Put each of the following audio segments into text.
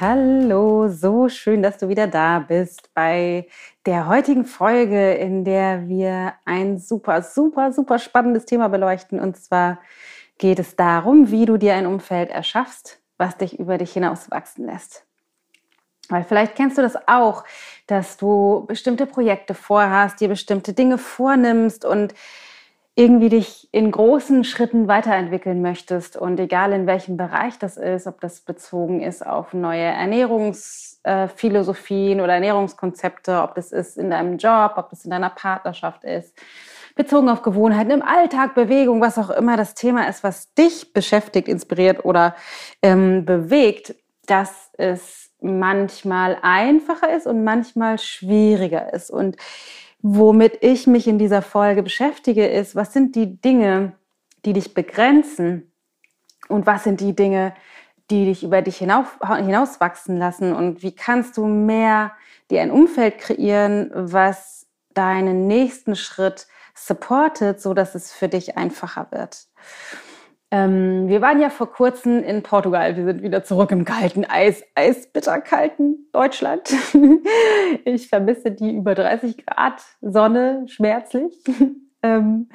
Hallo, so schön, dass du wieder da bist bei der heutigen Folge, in der wir ein super, super, super spannendes Thema beleuchten. Und zwar geht es darum, wie du dir ein Umfeld erschaffst, was dich über dich hinaus wachsen lässt. Weil vielleicht kennst du das auch, dass du bestimmte Projekte vorhast, dir bestimmte Dinge vornimmst und irgendwie dich in großen Schritten weiterentwickeln möchtest und egal in welchem Bereich das ist, ob das bezogen ist auf neue Ernährungsphilosophien oder Ernährungskonzepte, ob das ist in deinem Job, ob das in deiner Partnerschaft ist, bezogen auf Gewohnheiten im Alltag, Bewegung, was auch immer das Thema ist, was dich beschäftigt, inspiriert oder ähm, bewegt, dass es manchmal einfacher ist und manchmal schwieriger ist. Und womit ich mich in dieser Folge beschäftige, ist, was sind die Dinge, die dich begrenzen und was sind die Dinge, die dich über dich hinauf, hinauswachsen lassen und wie kannst du mehr dir ein Umfeld kreieren, was deinen nächsten Schritt supportet, so dass es für dich einfacher wird. Ähm, wir waren ja vor kurzem in Portugal. Wir sind wieder zurück im kalten Eis, eisbitterkalten Deutschland. ich vermisse die über 30 Grad Sonne schmerzlich. ähm,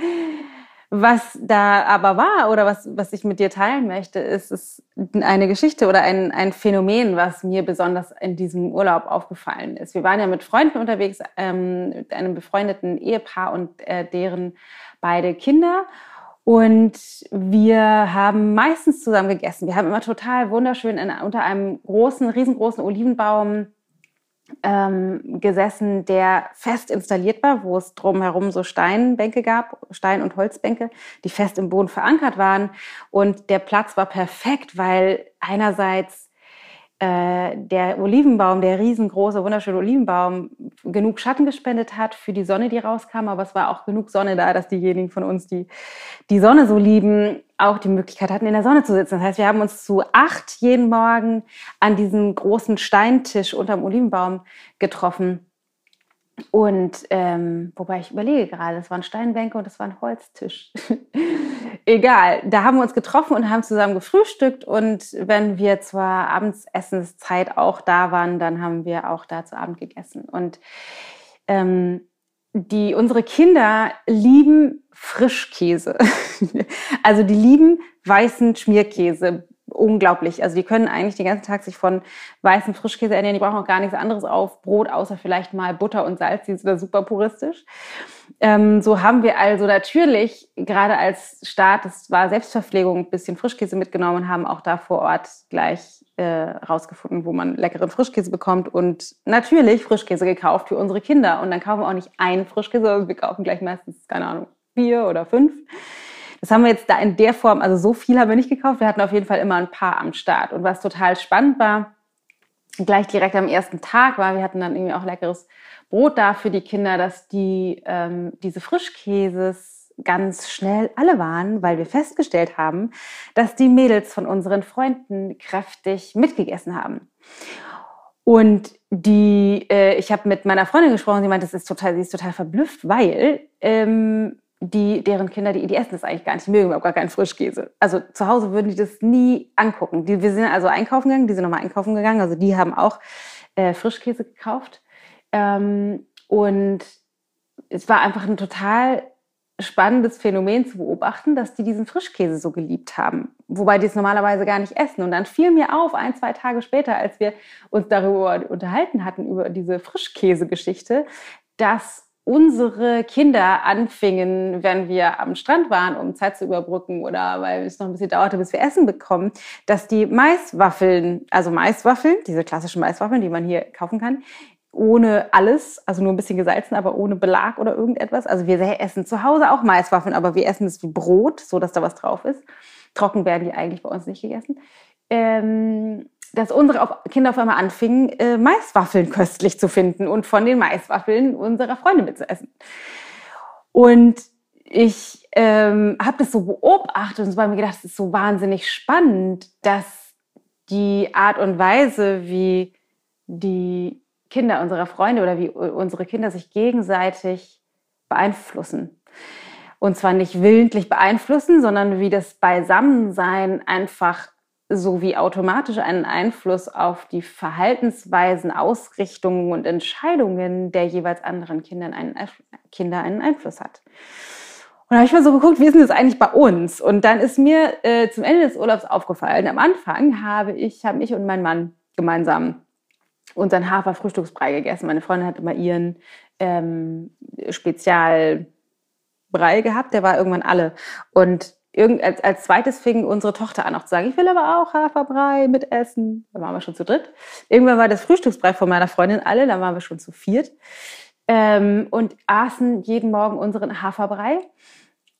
was da aber war oder was, was ich mit dir teilen möchte, ist, ist eine Geschichte oder ein, ein Phänomen, was mir besonders in diesem Urlaub aufgefallen ist. Wir waren ja mit Freunden unterwegs, ähm, mit einem befreundeten Ehepaar und äh, deren beide Kinder. Und wir haben meistens zusammen gegessen. Wir haben immer total wunderschön in, unter einem großen, riesengroßen Olivenbaum ähm, gesessen, der fest installiert war, wo es drumherum so Steinbänke gab, Stein- und Holzbänke, die fest im Boden verankert waren. Und der Platz war perfekt, weil einerseits äh, der Olivenbaum, der riesengroße, wunderschöne Olivenbaum, genug Schatten gespendet hat für die Sonne, die rauskam. Aber es war auch genug Sonne da, dass diejenigen von uns, die die Sonne so lieben, auch die Möglichkeit hatten, in der Sonne zu sitzen. Das heißt, wir haben uns zu acht jeden Morgen an diesem großen Steintisch unterm Olivenbaum getroffen und ähm, wobei ich überlege gerade, das waren Steinbänke und das war ein Holztisch. Egal, da haben wir uns getroffen und haben zusammen gefrühstückt. Und wenn wir zur Abendsessenszeit auch da waren, dann haben wir auch da zu Abend gegessen. Und ähm, die, unsere Kinder lieben Frischkäse. also die lieben weißen Schmierkäse, unglaublich. Also die können eigentlich den ganzen Tag sich von weißem Frischkäse ernähren. Die brauchen auch gar nichts anderes auf Brot, außer vielleicht mal Butter und Salz. Die sind da super puristisch. Ähm, so haben wir also natürlich gerade als Start, das war Selbstverpflegung, ein bisschen Frischkäse mitgenommen und haben auch da vor Ort gleich äh, rausgefunden, wo man leckeren Frischkäse bekommt und natürlich Frischkäse gekauft für unsere Kinder. Und dann kaufen wir auch nicht einen Frischkäse, sondern wir kaufen gleich meistens, keine Ahnung, vier oder fünf. Das haben wir jetzt da in der Form, also so viel haben wir nicht gekauft. Wir hatten auf jeden Fall immer ein paar am Start. Und was total spannend war, gleich direkt am ersten Tag war, wir hatten dann irgendwie auch leckeres Brot da für die Kinder, dass die ähm, diese Frischkäses ganz schnell alle waren, weil wir festgestellt haben, dass die Mädels von unseren Freunden kräftig mitgegessen haben. Und die, äh, ich habe mit meiner Freundin gesprochen, sie meinte, das ist total, sie ist total verblüfft, weil ähm, die, deren Kinder, die, die essen das eigentlich gar nicht, die mögen überhaupt gar keinen Frischkäse. Also zu Hause würden die das nie angucken. Die, wir sind also einkaufen gegangen, die sind nochmal einkaufen gegangen, also die haben auch äh, Frischkäse gekauft. Ähm, und es war einfach ein total spannendes Phänomen zu beobachten, dass die diesen Frischkäse so geliebt haben, wobei die es normalerweise gar nicht essen. Und dann fiel mir auf, ein, zwei Tage später, als wir uns darüber unterhalten hatten, über diese Frischkäse-Geschichte, dass unsere Kinder anfingen, wenn wir am Strand waren, um Zeit zu überbrücken oder weil es noch ein bisschen dauerte, bis wir Essen bekommen, dass die Maiswaffeln, also Maiswaffeln, diese klassischen Maiswaffeln, die man hier kaufen kann, ohne alles, also nur ein bisschen gesalzen, aber ohne Belag oder irgendetwas. Also wir essen zu Hause auch Maiswaffeln, aber wir essen es wie Brot, so dass da was drauf ist. Trocken werden die eigentlich bei uns nicht gegessen. Ähm, dass unsere Kinder auf einmal anfingen, äh, Maiswaffeln köstlich zu finden und von den Maiswaffeln unserer Freunde mitzuessen. Und ich ähm, habe das so beobachtet und so bei mir gedacht, es ist so wahnsinnig spannend, dass die Art und Weise, wie die Kinder unserer Freunde oder wie unsere Kinder sich gegenseitig beeinflussen. Und zwar nicht willentlich beeinflussen, sondern wie das Beisammensein einfach so wie automatisch einen Einfluss auf die Verhaltensweisen, Ausrichtungen und Entscheidungen der jeweils anderen Kinder einen, Kinder einen Einfluss hat. Und da habe ich mal so geguckt, wie ist denn das eigentlich bei uns? Und dann ist mir äh, zum Ende des Urlaubs aufgefallen, am Anfang habe ich, haben ich und mein Mann gemeinsam unseren Hafer-Frühstücksbrei gegessen. Meine Freundin hat immer ihren ähm, Spezialbrei gehabt, der war irgendwann alle. Und irgend, als, als zweites fing unsere Tochter an auch zu sagen, ich will aber auch Haferbrei mit essen. Da waren wir schon zu dritt. Irgendwann war das Frühstücksbrei von meiner Freundin alle, da waren wir schon zu viert. Ähm, und aßen jeden Morgen unseren Haferbrei.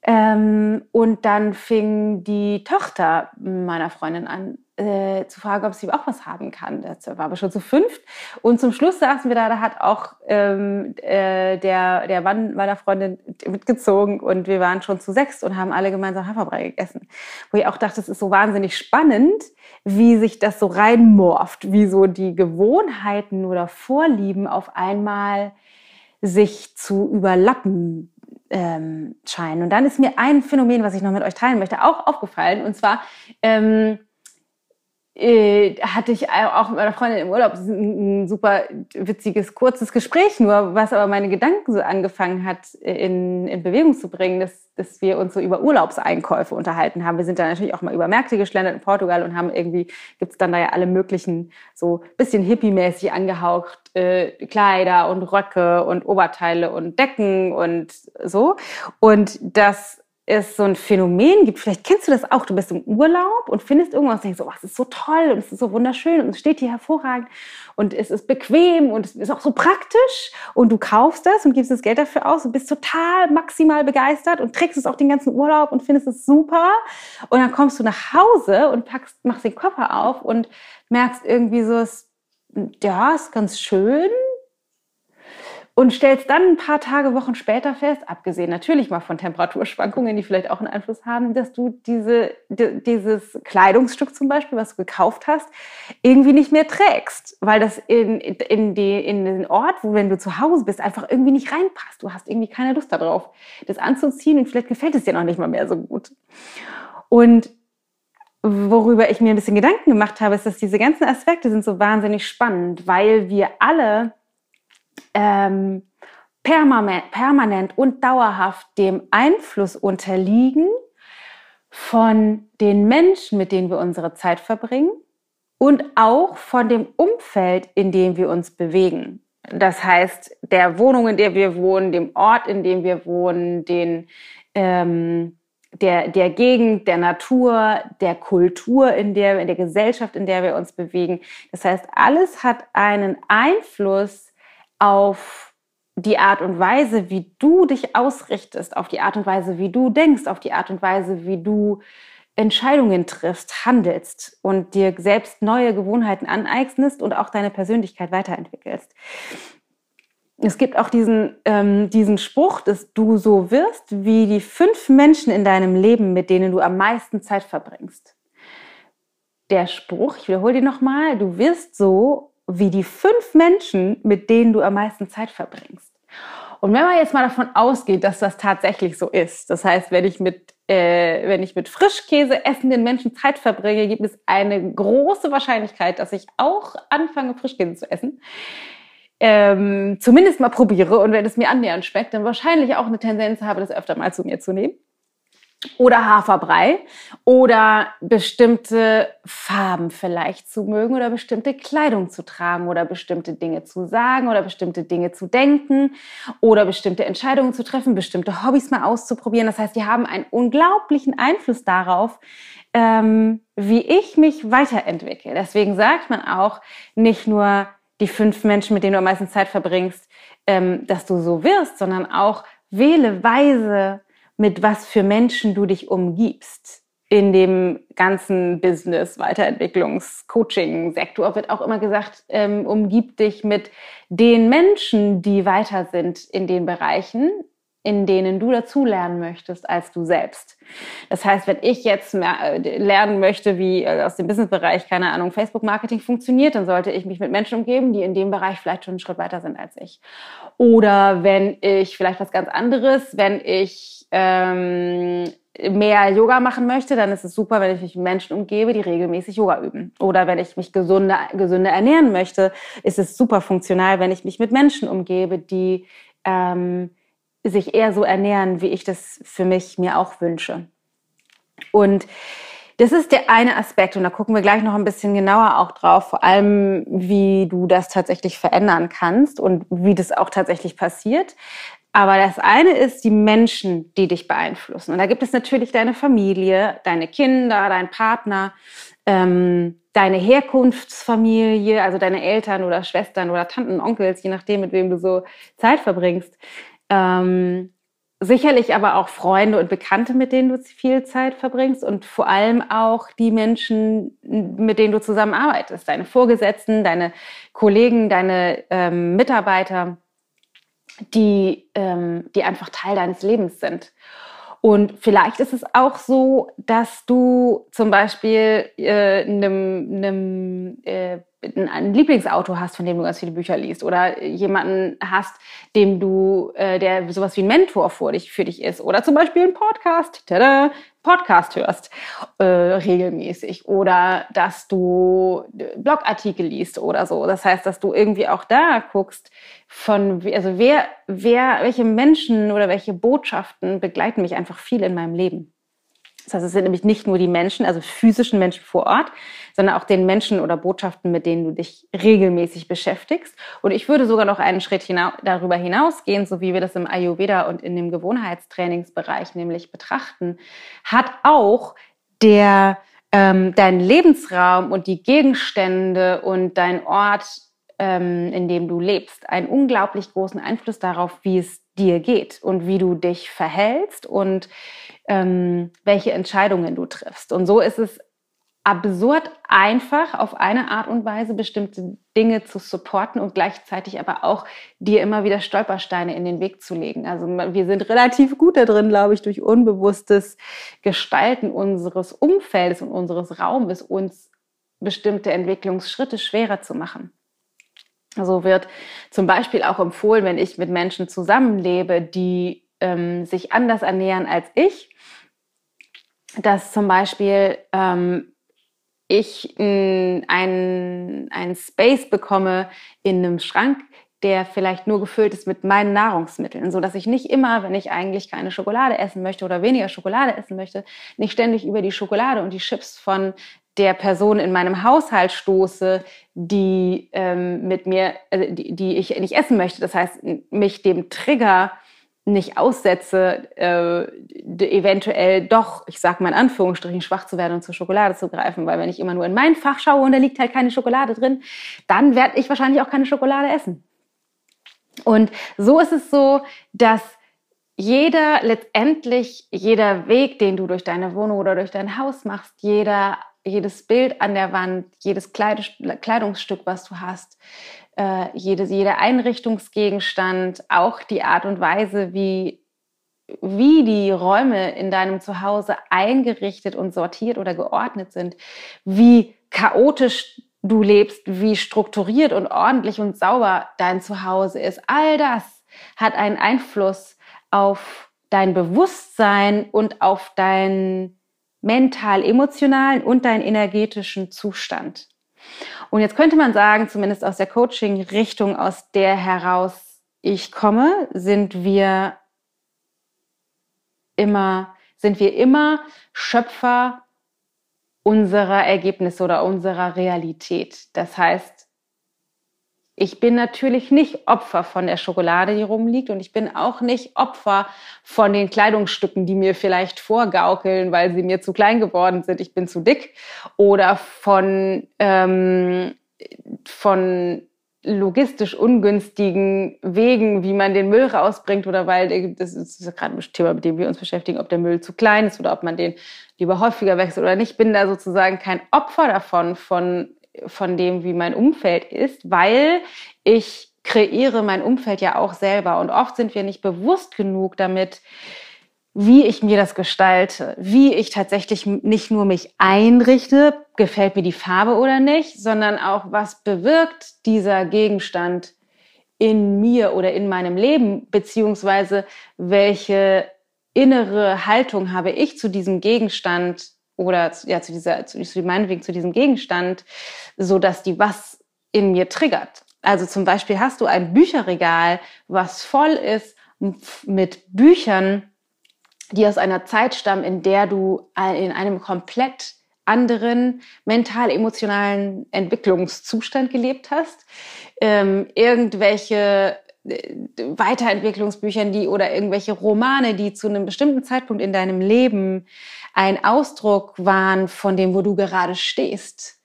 Ähm, und dann fing die Tochter meiner Freundin an äh, zu fragen, ob sie auch was haben kann. Das war aber schon zu fünft. Und zum Schluss saßen wir da, da hat auch ähm, äh, der, der Mann meiner Freundin mitgezogen und wir waren schon zu sechs und haben alle gemeinsam Haferbrei gegessen. Wo ich auch dachte, es ist so wahnsinnig spannend, wie sich das so reinmorft, wie so die Gewohnheiten oder Vorlieben auf einmal sich zu überlappen ähm, scheinen. Und dann ist mir ein Phänomen, was ich noch mit euch teilen möchte, auch aufgefallen. Und zwar ähm, äh, hatte ich auch mit meiner Freundin im Urlaub ein, super witziges, kurzes Gespräch, nur was aber meine Gedanken so angefangen hat, in, in Bewegung zu bringen, dass, dass wir uns so über Urlaubseinkäufe unterhalten haben. Wir sind dann natürlich auch mal über Märkte geschlendert in Portugal und haben irgendwie, gibt's dann da ja alle möglichen, so bisschen hippie-mäßig angehaucht, äh, Kleider und Röcke und Oberteile und Decken und so. Und das es so ein Phänomen gibt, vielleicht kennst du das auch, du bist im Urlaub und findest irgendwas und denkst so, oh, es ist so toll und es ist so wunderschön und es steht hier hervorragend und es ist bequem und es ist auch so praktisch und du kaufst das und gibst das Geld dafür aus und bist total maximal begeistert und trägst es auch den ganzen Urlaub und findest es super. Und dann kommst du nach Hause und packst, machst den Koffer auf und merkst irgendwie so, ja, ist ganz schön, und stellst dann ein paar Tage, Wochen später fest, abgesehen natürlich mal von Temperaturschwankungen, die vielleicht auch einen Einfluss haben, dass du diese, dieses Kleidungsstück zum Beispiel, was du gekauft hast, irgendwie nicht mehr trägst, weil das in, in, die, in den Ort, wo wenn du zu Hause bist, einfach irgendwie nicht reinpasst. Du hast irgendwie keine Lust darauf, das anzuziehen und vielleicht gefällt es dir noch nicht mal mehr so gut. Und worüber ich mir ein bisschen Gedanken gemacht habe, ist, dass diese ganzen Aspekte sind so wahnsinnig spannend, weil wir alle ähm, permanent, permanent und dauerhaft dem Einfluss unterliegen von den Menschen, mit denen wir unsere Zeit verbringen und auch von dem Umfeld, in dem wir uns bewegen. Das heißt, der Wohnung, in der wir wohnen, dem Ort, in dem wir wohnen, den, ähm, der, der Gegend, der Natur, der Kultur, in der, in der Gesellschaft, in der wir uns bewegen. Das heißt, alles hat einen Einfluss auf die Art und Weise, wie du dich ausrichtest, auf die Art und Weise, wie du denkst, auf die Art und Weise, wie du Entscheidungen triffst, handelst und dir selbst neue Gewohnheiten aneignest und auch deine Persönlichkeit weiterentwickelst. Es gibt auch diesen, ähm, diesen Spruch, dass du so wirst wie die fünf Menschen in deinem Leben, mit denen du am meisten Zeit verbringst. Der Spruch, ich wiederhole den nochmal, du wirst so wie die fünf Menschen, mit denen du am meisten Zeit verbringst. Und wenn man jetzt mal davon ausgeht, dass das tatsächlich so ist, das heißt, wenn ich mit, äh, wenn ich mit Frischkäse essenden Menschen Zeit verbringe, gibt es eine große Wahrscheinlichkeit, dass ich auch anfange, Frischkäse zu essen. Ähm, zumindest mal probiere und wenn es mir annähernd schmeckt, dann wahrscheinlich auch eine Tendenz habe, das öfter mal zu mir zu nehmen oder Haferbrei oder bestimmte Farben vielleicht zu mögen oder bestimmte Kleidung zu tragen oder bestimmte Dinge zu sagen oder bestimmte Dinge zu denken oder bestimmte Entscheidungen zu treffen, bestimmte Hobbys mal auszuprobieren. Das heißt, die haben einen unglaublichen Einfluss darauf, ähm, wie ich mich weiterentwickle. Deswegen sagt man auch nicht nur die fünf Menschen, mit denen du am meisten Zeit verbringst, ähm, dass du so wirst, sondern auch wähle weise mit was für Menschen du dich umgibst. In dem ganzen Business, Weiterentwicklungs-, Coaching-Sektor wird auch immer gesagt, ähm, umgib dich mit den Menschen, die weiter sind in den Bereichen, in denen du dazulernen möchtest als du selbst. Das heißt, wenn ich jetzt äh, lernen möchte, wie äh, aus dem Businessbereich, keine Ahnung, Facebook-Marketing funktioniert, dann sollte ich mich mit Menschen umgeben, die in dem Bereich vielleicht schon einen Schritt weiter sind als ich. Oder wenn ich vielleicht was ganz anderes, wenn ich ähm, mehr Yoga machen möchte, dann ist es super, wenn ich mich mit Menschen umgebe, die regelmäßig Yoga üben. Oder wenn ich mich gesunde, gesünder ernähren möchte, ist es super funktional, wenn ich mich mit Menschen umgebe, die ähm, sich eher so ernähren, wie ich das für mich mir auch wünsche. Und das ist der eine Aspekt und da gucken wir gleich noch ein bisschen genauer auch drauf, vor allem wie du das tatsächlich verändern kannst und wie das auch tatsächlich passiert. Aber das eine ist die Menschen, die dich beeinflussen. Und da gibt es natürlich deine Familie, deine Kinder, dein Partner, ähm, deine Herkunftsfamilie, also deine Eltern oder Schwestern oder Tanten, Onkels, je nachdem, mit wem du so Zeit verbringst. Ähm, sicherlich aber auch Freunde und Bekannte, mit denen du viel Zeit verbringst und vor allem auch die Menschen, mit denen du zusammenarbeitest, deine Vorgesetzten, deine Kollegen, deine ähm, Mitarbeiter, die, ähm, die einfach Teil deines Lebens sind. Und vielleicht ist es auch so, dass du zum Beispiel äh, einem, einem äh, ein Lieblingsautor hast, von dem du ganz viele Bücher liest, oder jemanden hast, dem du, äh, der sowas wie ein Mentor für dich, für dich ist, oder zum Beispiel einen Podcast, tada, Podcast hörst äh, regelmäßig, oder dass du Blogartikel liest oder so. Das heißt, dass du irgendwie auch da guckst, von, also wer, wer, welche Menschen oder welche Botschaften begleiten mich einfach viel in meinem Leben. Das heißt, es sind nämlich nicht nur die Menschen, also physischen Menschen vor Ort, sondern auch den Menschen oder Botschaften, mit denen du dich regelmäßig beschäftigst. Und ich würde sogar noch einen Schritt hinaus, darüber hinausgehen, so wie wir das im Ayurveda und in dem Gewohnheitstrainingsbereich nämlich betrachten, hat auch der, ähm, dein Lebensraum und die Gegenstände und dein Ort, ähm, in dem du lebst, einen unglaublich großen Einfluss darauf, wie es dir geht und wie du dich verhältst und ähm, welche Entscheidungen du triffst. Und so ist es absurd einfach, auf eine Art und Weise bestimmte Dinge zu supporten und gleichzeitig aber auch dir immer wieder Stolpersteine in den Weg zu legen. Also wir sind relativ gut da drin, glaube ich, durch unbewusstes Gestalten unseres Umfeldes und unseres Raumes uns bestimmte Entwicklungsschritte schwerer zu machen. So wird zum Beispiel auch empfohlen, wenn ich mit Menschen zusammenlebe, die ähm, sich anders ernähren als ich, dass zum Beispiel ähm, ich einen ein Space bekomme in einem Schrank, der vielleicht nur gefüllt ist mit meinen Nahrungsmitteln, so dass ich nicht immer, wenn ich eigentlich keine Schokolade essen möchte oder weniger Schokolade essen möchte, nicht ständig über die Schokolade und die Chips von der Person in meinem Haushalt stoße, die ähm, mit mir, äh, die, die ich nicht essen möchte. Das heißt, mich dem Trigger nicht aussetze, äh, eventuell doch, ich sag mal in Anführungsstrichen, schwach zu werden und zur Schokolade zu greifen. Weil wenn ich immer nur in mein Fach schaue und da liegt halt keine Schokolade drin, dann werde ich wahrscheinlich auch keine Schokolade essen. Und so ist es so, dass jeder letztendlich, jeder Weg, den du durch deine Wohnung oder durch dein Haus machst, jeder, jedes Bild an der Wand, jedes Kleidungsstück, was du hast, äh, jede, jeder Einrichtungsgegenstand, auch die Art und Weise, wie, wie die Räume in deinem Zuhause eingerichtet und sortiert oder geordnet sind, wie chaotisch du lebst, wie strukturiert und ordentlich und sauber dein Zuhause ist. All das hat einen Einfluss auf dein Bewusstsein und auf deinen mental-emotionalen und deinen energetischen Zustand. Und jetzt könnte man sagen, zumindest aus der Coaching-Richtung, aus der heraus ich komme, sind wir immer, sind wir immer Schöpfer unserer Ergebnisse oder unserer Realität. Das heißt, ich bin natürlich nicht Opfer von der Schokolade, die rumliegt und ich bin auch nicht Opfer von den Kleidungsstücken, die mir vielleicht vorgaukeln, weil sie mir zu klein geworden sind, ich bin zu dick oder von, ähm, von logistisch ungünstigen Wegen, wie man den Müll rausbringt oder weil, das ist gerade ein Thema, mit dem wir uns beschäftigen, ob der Müll zu klein ist oder ob man den lieber häufiger wechselt oder nicht. Ich bin da sozusagen kein Opfer davon, von von dem, wie mein Umfeld ist, weil ich kreiere mein Umfeld ja auch selber. Und oft sind wir nicht bewusst genug damit, wie ich mir das gestalte, wie ich tatsächlich nicht nur mich einrichte, gefällt mir die Farbe oder nicht, sondern auch, was bewirkt dieser Gegenstand in mir oder in meinem Leben, beziehungsweise welche innere Haltung habe ich zu diesem Gegenstand oder ja, zu dieser, zu, zu meinetwegen zu diesem Gegenstand, so dass die was in mir triggert. Also zum Beispiel hast du ein Bücherregal, was voll ist mit Büchern, die aus einer Zeit stammen, in der du in einem komplett anderen mental-emotionalen Entwicklungszustand gelebt hast. Ähm, irgendwelche äh, Weiterentwicklungsbüchern, die oder irgendwelche Romane, die zu einem bestimmten Zeitpunkt in deinem Leben ein Ausdruck waren von dem, wo du gerade stehst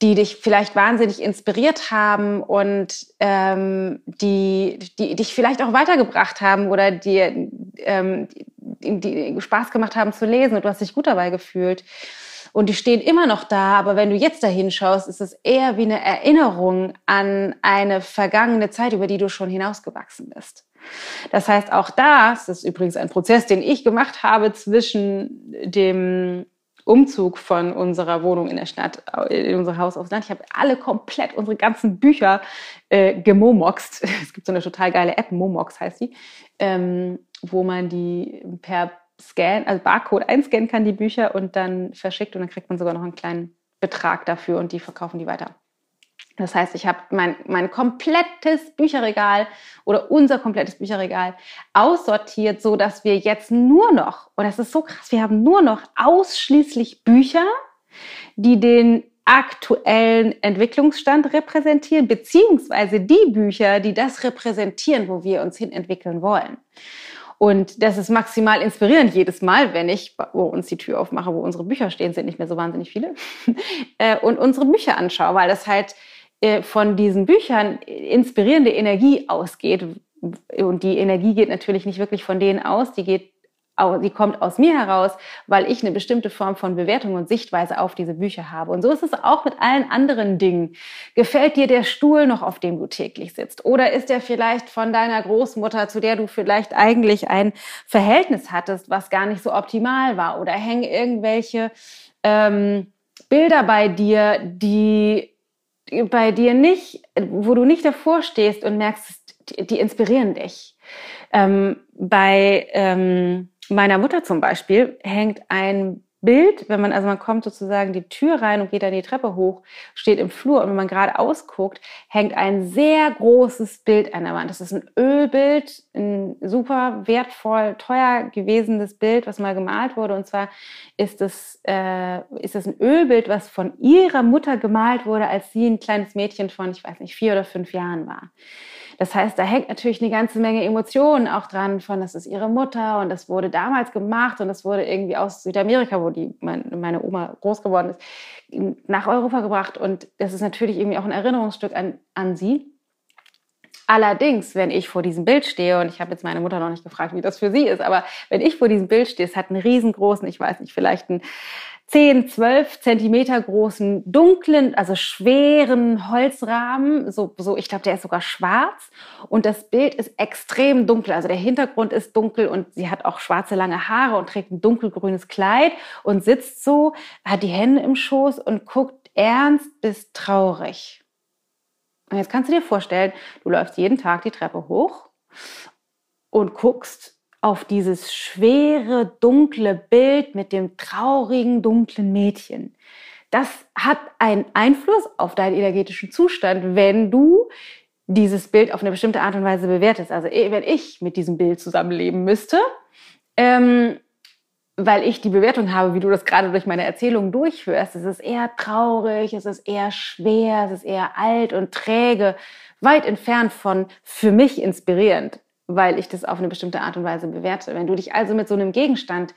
die dich vielleicht wahnsinnig inspiriert haben und ähm, die, die dich vielleicht auch weitergebracht haben oder dir ähm, die, die Spaß gemacht haben zu lesen und du hast dich gut dabei gefühlt. Und die stehen immer noch da, aber wenn du jetzt dahin schaust, ist es eher wie eine Erinnerung an eine vergangene Zeit, über die du schon hinausgewachsen bist. Das heißt, auch das, ist übrigens ein Prozess, den ich gemacht habe zwischen dem Umzug von unserer Wohnung in der Stadt, in unser Haus aufs Land. Ich habe alle komplett unsere ganzen Bücher äh, gemomoxt. Es gibt so eine total geile App, Momox heißt die, ähm, wo man die per Scan, also Barcode einscannen kann, die Bücher und dann verschickt und dann kriegt man sogar noch einen kleinen Betrag dafür und die verkaufen die weiter. Das heißt, ich habe mein, mein komplettes Bücherregal oder unser komplettes Bücherregal aussortiert, so dass wir jetzt nur noch, und das ist so krass, wir haben nur noch ausschließlich Bücher, die den aktuellen Entwicklungsstand repräsentieren, beziehungsweise die Bücher, die das repräsentieren, wo wir uns hin entwickeln wollen. Und das ist maximal inspirierend jedes Mal, wenn ich bei uns die Tür aufmache, wo unsere Bücher stehen, sind nicht mehr so wahnsinnig viele, äh, und unsere Bücher anschaue, weil das halt von diesen Büchern inspirierende Energie ausgeht. Und die Energie geht natürlich nicht wirklich von denen aus, die geht die kommt aus mir heraus, weil ich eine bestimmte Form von Bewertung und Sichtweise auf diese Bücher habe. Und so ist es auch mit allen anderen Dingen. Gefällt dir der Stuhl noch, auf dem du täglich sitzt? Oder ist der vielleicht von deiner Großmutter, zu der du vielleicht eigentlich ein Verhältnis hattest, was gar nicht so optimal war? Oder hängen irgendwelche ähm, Bilder bei dir, die bei dir nicht, wo du nicht davor stehst und merkst, die, die inspirieren dich. Ähm, bei ähm, meiner Mutter zum Beispiel hängt ein Bild, wenn man, also man kommt sozusagen die Tür rein und geht dann die Treppe hoch, steht im Flur und wenn man gerade ausguckt, hängt ein sehr großes Bild an der Wand. Das ist ein Ölbild, ein super wertvoll, teuer gewesenes Bild, was mal gemalt wurde. Und zwar ist es, äh, ist es ein Ölbild, was von ihrer Mutter gemalt wurde, als sie ein kleines Mädchen von, ich weiß nicht, vier oder fünf Jahren war. Das heißt, da hängt natürlich eine ganze Menge Emotionen auch dran von, das ist ihre Mutter und das wurde damals gemacht und das wurde irgendwie aus Südamerika, wo die, meine Oma groß geworden ist, nach Europa gebracht und das ist natürlich irgendwie auch ein Erinnerungsstück an, an sie. Allerdings, wenn ich vor diesem Bild stehe, und ich habe jetzt meine Mutter noch nicht gefragt, wie das für sie ist, aber wenn ich vor diesem Bild stehe, es hat einen riesengroßen, ich weiß nicht, vielleicht einen 10, 12 Zentimeter großen, dunklen, also schweren Holzrahmen. So, so ich glaube, der ist sogar schwarz. Und das Bild ist extrem dunkel. Also der Hintergrund ist dunkel und sie hat auch schwarze lange Haare und trägt ein dunkelgrünes Kleid und sitzt so, hat die Hände im Schoß und guckt ernst bis traurig. Und jetzt kannst du dir vorstellen, du läufst jeden Tag die Treppe hoch und guckst auf dieses schwere, dunkle Bild mit dem traurigen, dunklen Mädchen. Das hat einen Einfluss auf deinen energetischen Zustand, wenn du dieses Bild auf eine bestimmte Art und Weise bewertest. Also eh, wenn ich mit diesem Bild zusammenleben müsste, ähm, weil ich die Bewertung habe, wie du das gerade durch meine Erzählung durchführst, es ist eher traurig, es ist eher schwer, es ist eher alt und träge, weit entfernt von für mich inspirierend weil ich das auf eine bestimmte Art und Weise bewerte. Wenn du dich also mit so einem Gegenstand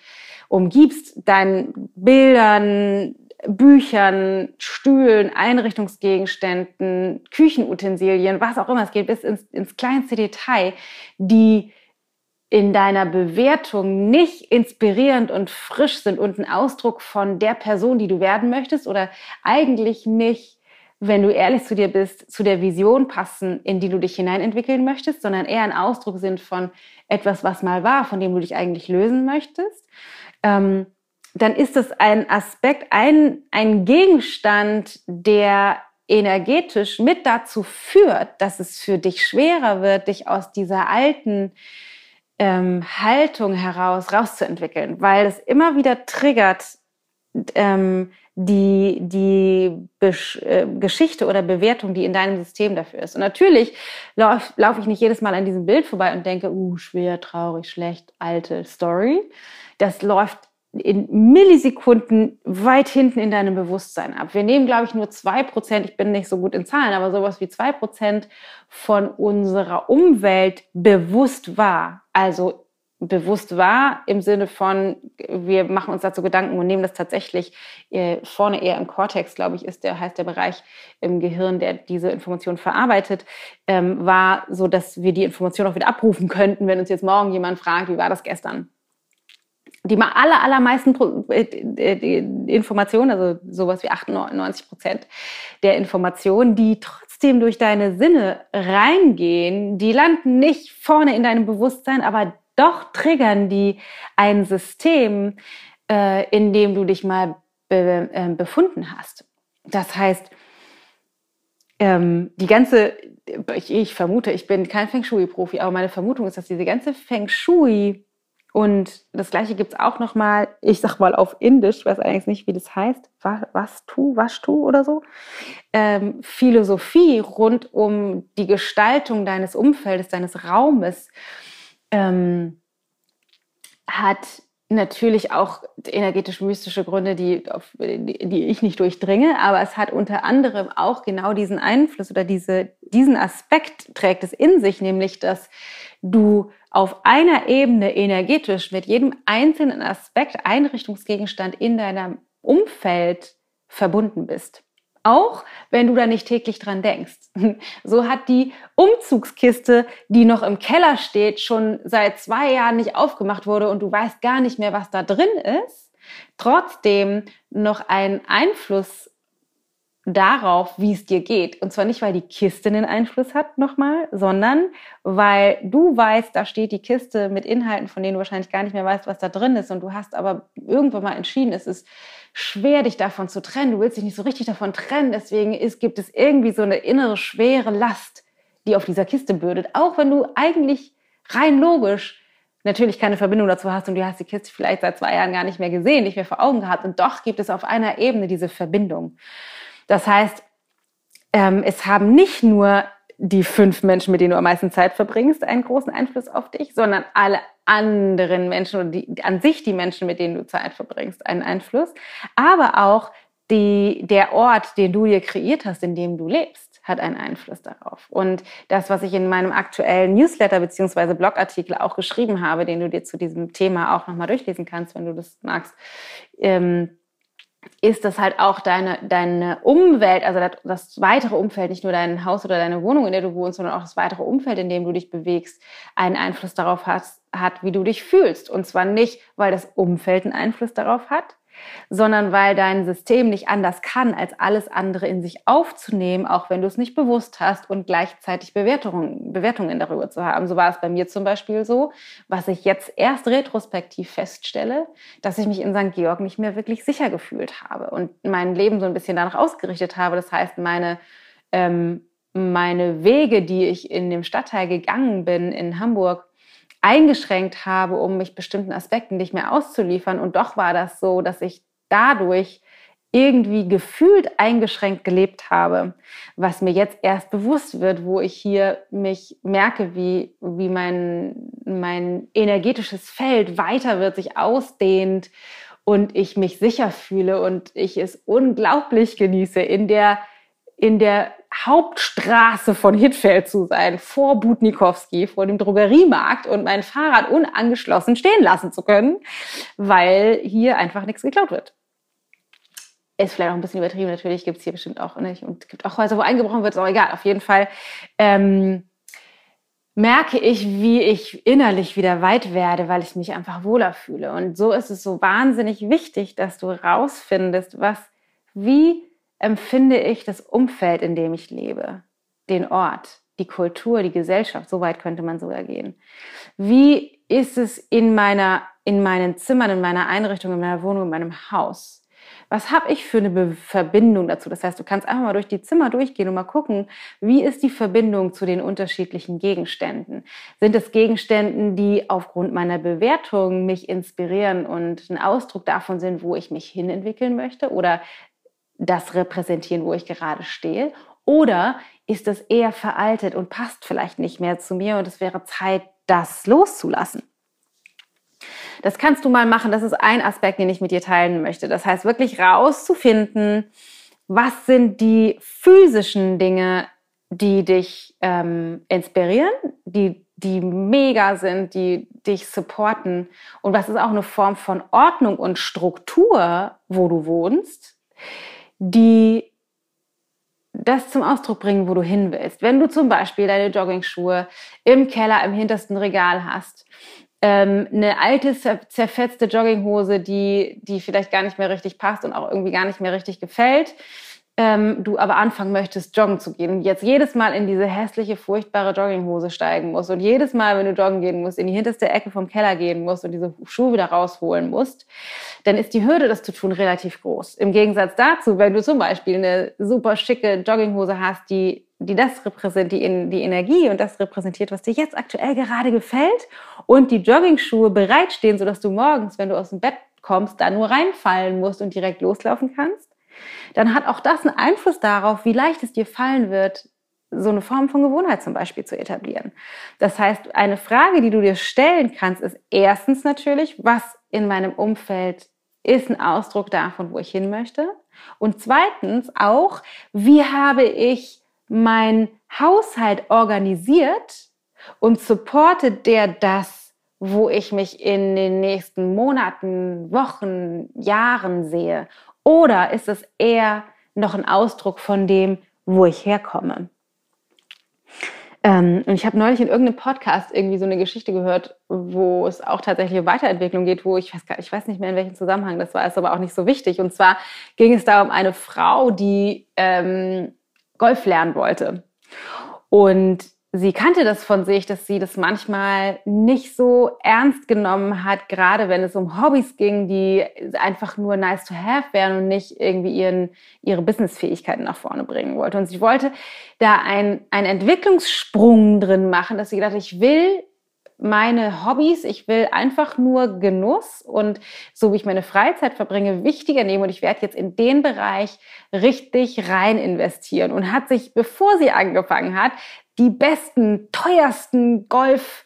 umgibst, deinen Bildern, Büchern, Stühlen, Einrichtungsgegenständen, Küchenutensilien, was auch immer, es geht bis ins, ins kleinste Detail, die in deiner Bewertung nicht inspirierend und frisch sind und ein Ausdruck von der Person, die du werden möchtest oder eigentlich nicht wenn du ehrlich zu dir bist, zu der Vision passen, in die du dich hineinentwickeln möchtest, sondern eher ein Ausdruck sind von etwas, was mal war, von dem du dich eigentlich lösen möchtest, ähm, dann ist es ein Aspekt, ein, ein Gegenstand, der energetisch mit dazu führt, dass es für dich schwerer wird, dich aus dieser alten ähm, Haltung heraus rauszuentwickeln, weil es immer wieder triggert, ähm, die, die Besch äh, Geschichte oder Bewertung, die in deinem System dafür ist. Und natürlich laufe lauf ich nicht jedes Mal an diesem Bild vorbei und denke, uh, schwer, traurig, schlecht, alte Story. Das läuft in Millisekunden weit hinten in deinem Bewusstsein ab. Wir nehmen, glaube ich, nur zwei Prozent, ich bin nicht so gut in Zahlen, aber sowas wie zwei Prozent von unserer Umwelt bewusst wahr. Also bewusst wahr im Sinne von, wir machen uns dazu Gedanken und nehmen das tatsächlich äh, vorne eher im Kortex, glaube ich, ist der, heißt der Bereich im Gehirn, der diese Information verarbeitet, ähm, war so, dass wir die Information auch wieder abrufen könnten, wenn uns jetzt morgen jemand fragt, wie war das gestern? Die aller, allermeisten äh, Informationen, also sowas wie 98 Prozent der Informationen, die trotzdem durch deine Sinne reingehen, die landen nicht vorne in deinem Bewusstsein, aber doch triggern die ein System, äh, in dem du dich mal be äh, befunden hast. Das heißt, ähm, die ganze, ich, ich, vermute, ich bin kein Feng Shui-Profi, aber meine Vermutung ist, dass diese ganze Feng Shui und das gleiche gibt es auch nochmal, ich sag mal auf Indisch, ich weiß eigentlich nicht, wie das heißt, was tu, was tu oder so. Ähm, Philosophie rund um die Gestaltung deines Umfeldes, deines Raumes ähm, hat natürlich auch energetisch-mystische Gründe, die, auf, die, die, ich nicht durchdringe, aber es hat unter anderem auch genau diesen Einfluss oder diese, diesen Aspekt trägt es in sich, nämlich dass du auf einer Ebene energetisch mit jedem einzelnen Aspekt, Einrichtungsgegenstand in deinem Umfeld verbunden bist. Auch wenn du da nicht täglich dran denkst. So hat die Umzugskiste, die noch im Keller steht, schon seit zwei Jahren nicht aufgemacht wurde und du weißt gar nicht mehr, was da drin ist, trotzdem noch einen Einfluss darauf, wie es dir geht. Und zwar nicht, weil die Kiste einen Einfluss hat nochmal, sondern weil du weißt, da steht die Kiste mit Inhalten, von denen du wahrscheinlich gar nicht mehr weißt, was da drin ist. Und du hast aber irgendwann mal entschieden, es ist schwer, dich davon zu trennen. Du willst dich nicht so richtig davon trennen. Deswegen ist, gibt es irgendwie so eine innere schwere Last, die auf dieser Kiste bürdet. Auch wenn du eigentlich rein logisch natürlich keine Verbindung dazu hast und du hast die Kiste vielleicht seit zwei Jahren gar nicht mehr gesehen, nicht mehr vor Augen gehabt. Und doch gibt es auf einer Ebene diese Verbindung. Das heißt, ähm, es haben nicht nur die fünf Menschen, mit denen du am meisten Zeit verbringst, einen großen Einfluss auf dich, sondern alle anderen Menschen oder die, an sich die Menschen, mit denen du Zeit verbringst, einen Einfluss. Aber auch die, der Ort, den du dir kreiert hast, in dem du lebst, hat einen Einfluss darauf. Und das, was ich in meinem aktuellen Newsletter bzw. Blogartikel auch geschrieben habe, den du dir zu diesem Thema auch nochmal durchlesen kannst, wenn du das magst, ähm, ist das halt auch deine, deine Umwelt, also das, das, weitere Umfeld, nicht nur dein Haus oder deine Wohnung, in der du wohnst, sondern auch das weitere Umfeld, in dem du dich bewegst, einen Einfluss darauf hast, hat, wie du dich fühlst. Und zwar nicht, weil das Umfeld einen Einfluss darauf hat, sondern weil dein System nicht anders kann, als alles andere in sich aufzunehmen, auch wenn du es nicht bewusst hast und gleichzeitig Bewertungen, Bewertungen darüber zu haben. So war es bei mir zum Beispiel so, was ich jetzt erst retrospektiv feststelle, dass ich mich in St. Georg nicht mehr wirklich sicher gefühlt habe und mein Leben so ein bisschen danach ausgerichtet habe. Das heißt, meine ähm, meine Wege, die ich in dem Stadtteil gegangen bin in Hamburg, eingeschränkt habe, um mich bestimmten Aspekten nicht mehr auszuliefern. Und doch war das so, dass ich dadurch irgendwie gefühlt eingeschränkt gelebt habe, was mir jetzt erst bewusst wird, wo ich hier mich merke, wie, wie mein, mein energetisches Feld weiter wird, sich ausdehnt und ich mich sicher fühle und ich es unglaublich genieße, in der, in der Hauptstraße von Hittfeld zu sein, vor Budnikowski, vor dem Drogeriemarkt und mein Fahrrad unangeschlossen stehen lassen zu können, weil hier einfach nichts geklaut wird. Ist vielleicht auch ein bisschen übertrieben, natürlich gibt es hier bestimmt auch nicht. Und gibt auch Häuser, wo eingebrochen wird, ist auch egal. Auf jeden Fall ähm, merke ich, wie ich innerlich wieder weit werde, weil ich mich einfach wohler fühle. Und so ist es so wahnsinnig wichtig, dass du rausfindest, was, wie empfinde ich das Umfeld, in dem ich lebe, den Ort, die Kultur, die Gesellschaft, so weit könnte man sogar gehen. Wie ist es in meiner, in meinen Zimmern, in meiner Einrichtung, in meiner Wohnung, in meinem Haus? Was habe ich für eine Be Verbindung dazu? Das heißt, du kannst einfach mal durch die Zimmer durchgehen und mal gucken, wie ist die Verbindung zu den unterschiedlichen Gegenständen? Sind es Gegenstände, die aufgrund meiner Bewertung mich inspirieren und ein Ausdruck davon sind, wo ich mich hinentwickeln möchte oder das repräsentieren, wo ich gerade stehe? Oder ist das eher veraltet und passt vielleicht nicht mehr zu mir und es wäre Zeit, das loszulassen? Das kannst du mal machen. Das ist ein Aspekt, den ich mit dir teilen möchte. Das heißt, wirklich rauszufinden, was sind die physischen Dinge, die dich ähm, inspirieren, die, die mega sind, die dich supporten. Und was ist auch eine Form von Ordnung und Struktur, wo du wohnst, die das zum Ausdruck bringen, wo du hin willst. Wenn du zum Beispiel deine Joggingschuhe im Keller im hintersten Regal hast ähm, eine alte, zerfetzte Jogginghose, die, die vielleicht gar nicht mehr richtig passt und auch irgendwie gar nicht mehr richtig gefällt. Ähm, du aber anfangen möchtest, joggen zu gehen und jetzt jedes Mal in diese hässliche, furchtbare Jogginghose steigen musst und jedes Mal, wenn du joggen gehen musst, in die hinterste Ecke vom Keller gehen musst und diese Schuhe wieder rausholen musst, dann ist die Hürde, das zu tun, relativ groß. Im Gegensatz dazu, wenn du zum Beispiel eine super schicke Jogginghose hast, die die das repräsentiert, die, die Energie und das repräsentiert, was dir jetzt aktuell gerade gefällt und die Joggingschuhe bereitstehen, sodass du morgens, wenn du aus dem Bett kommst, da nur reinfallen musst und direkt loslaufen kannst, dann hat auch das einen Einfluss darauf, wie leicht es dir fallen wird, so eine Form von Gewohnheit zum Beispiel zu etablieren. Das heißt, eine Frage, die du dir stellen kannst, ist erstens natürlich, was in meinem Umfeld ist ein Ausdruck davon, wo ich hin möchte. Und zweitens auch, wie habe ich mein Haushalt organisiert und supportet der das, wo ich mich in den nächsten Monaten, Wochen, Jahren sehe? Oder ist es eher noch ein Ausdruck von dem, wo ich herkomme? Ähm, und ich habe neulich in irgendeinem Podcast irgendwie so eine Geschichte gehört, wo es auch tatsächlich um Weiterentwicklung geht, wo ich weiß, gar, ich weiß nicht mehr, in welchem Zusammenhang das war, ist aber auch nicht so wichtig. Und zwar ging es da um eine Frau, die ähm, Golf lernen wollte. Und sie kannte das von sich, dass sie das manchmal nicht so ernst genommen hat, gerade wenn es um Hobbys ging, die einfach nur nice to have wären und nicht irgendwie ihren, ihre Businessfähigkeiten nach vorne bringen wollte. Und sie wollte da einen Entwicklungssprung drin machen, dass sie gedacht ich will meine Hobbys, ich will einfach nur Genuss und so wie ich meine Freizeit verbringe, wichtiger nehmen und ich werde jetzt in den Bereich richtig rein investieren und hat sich, bevor sie angefangen hat, die besten, teuersten Golf,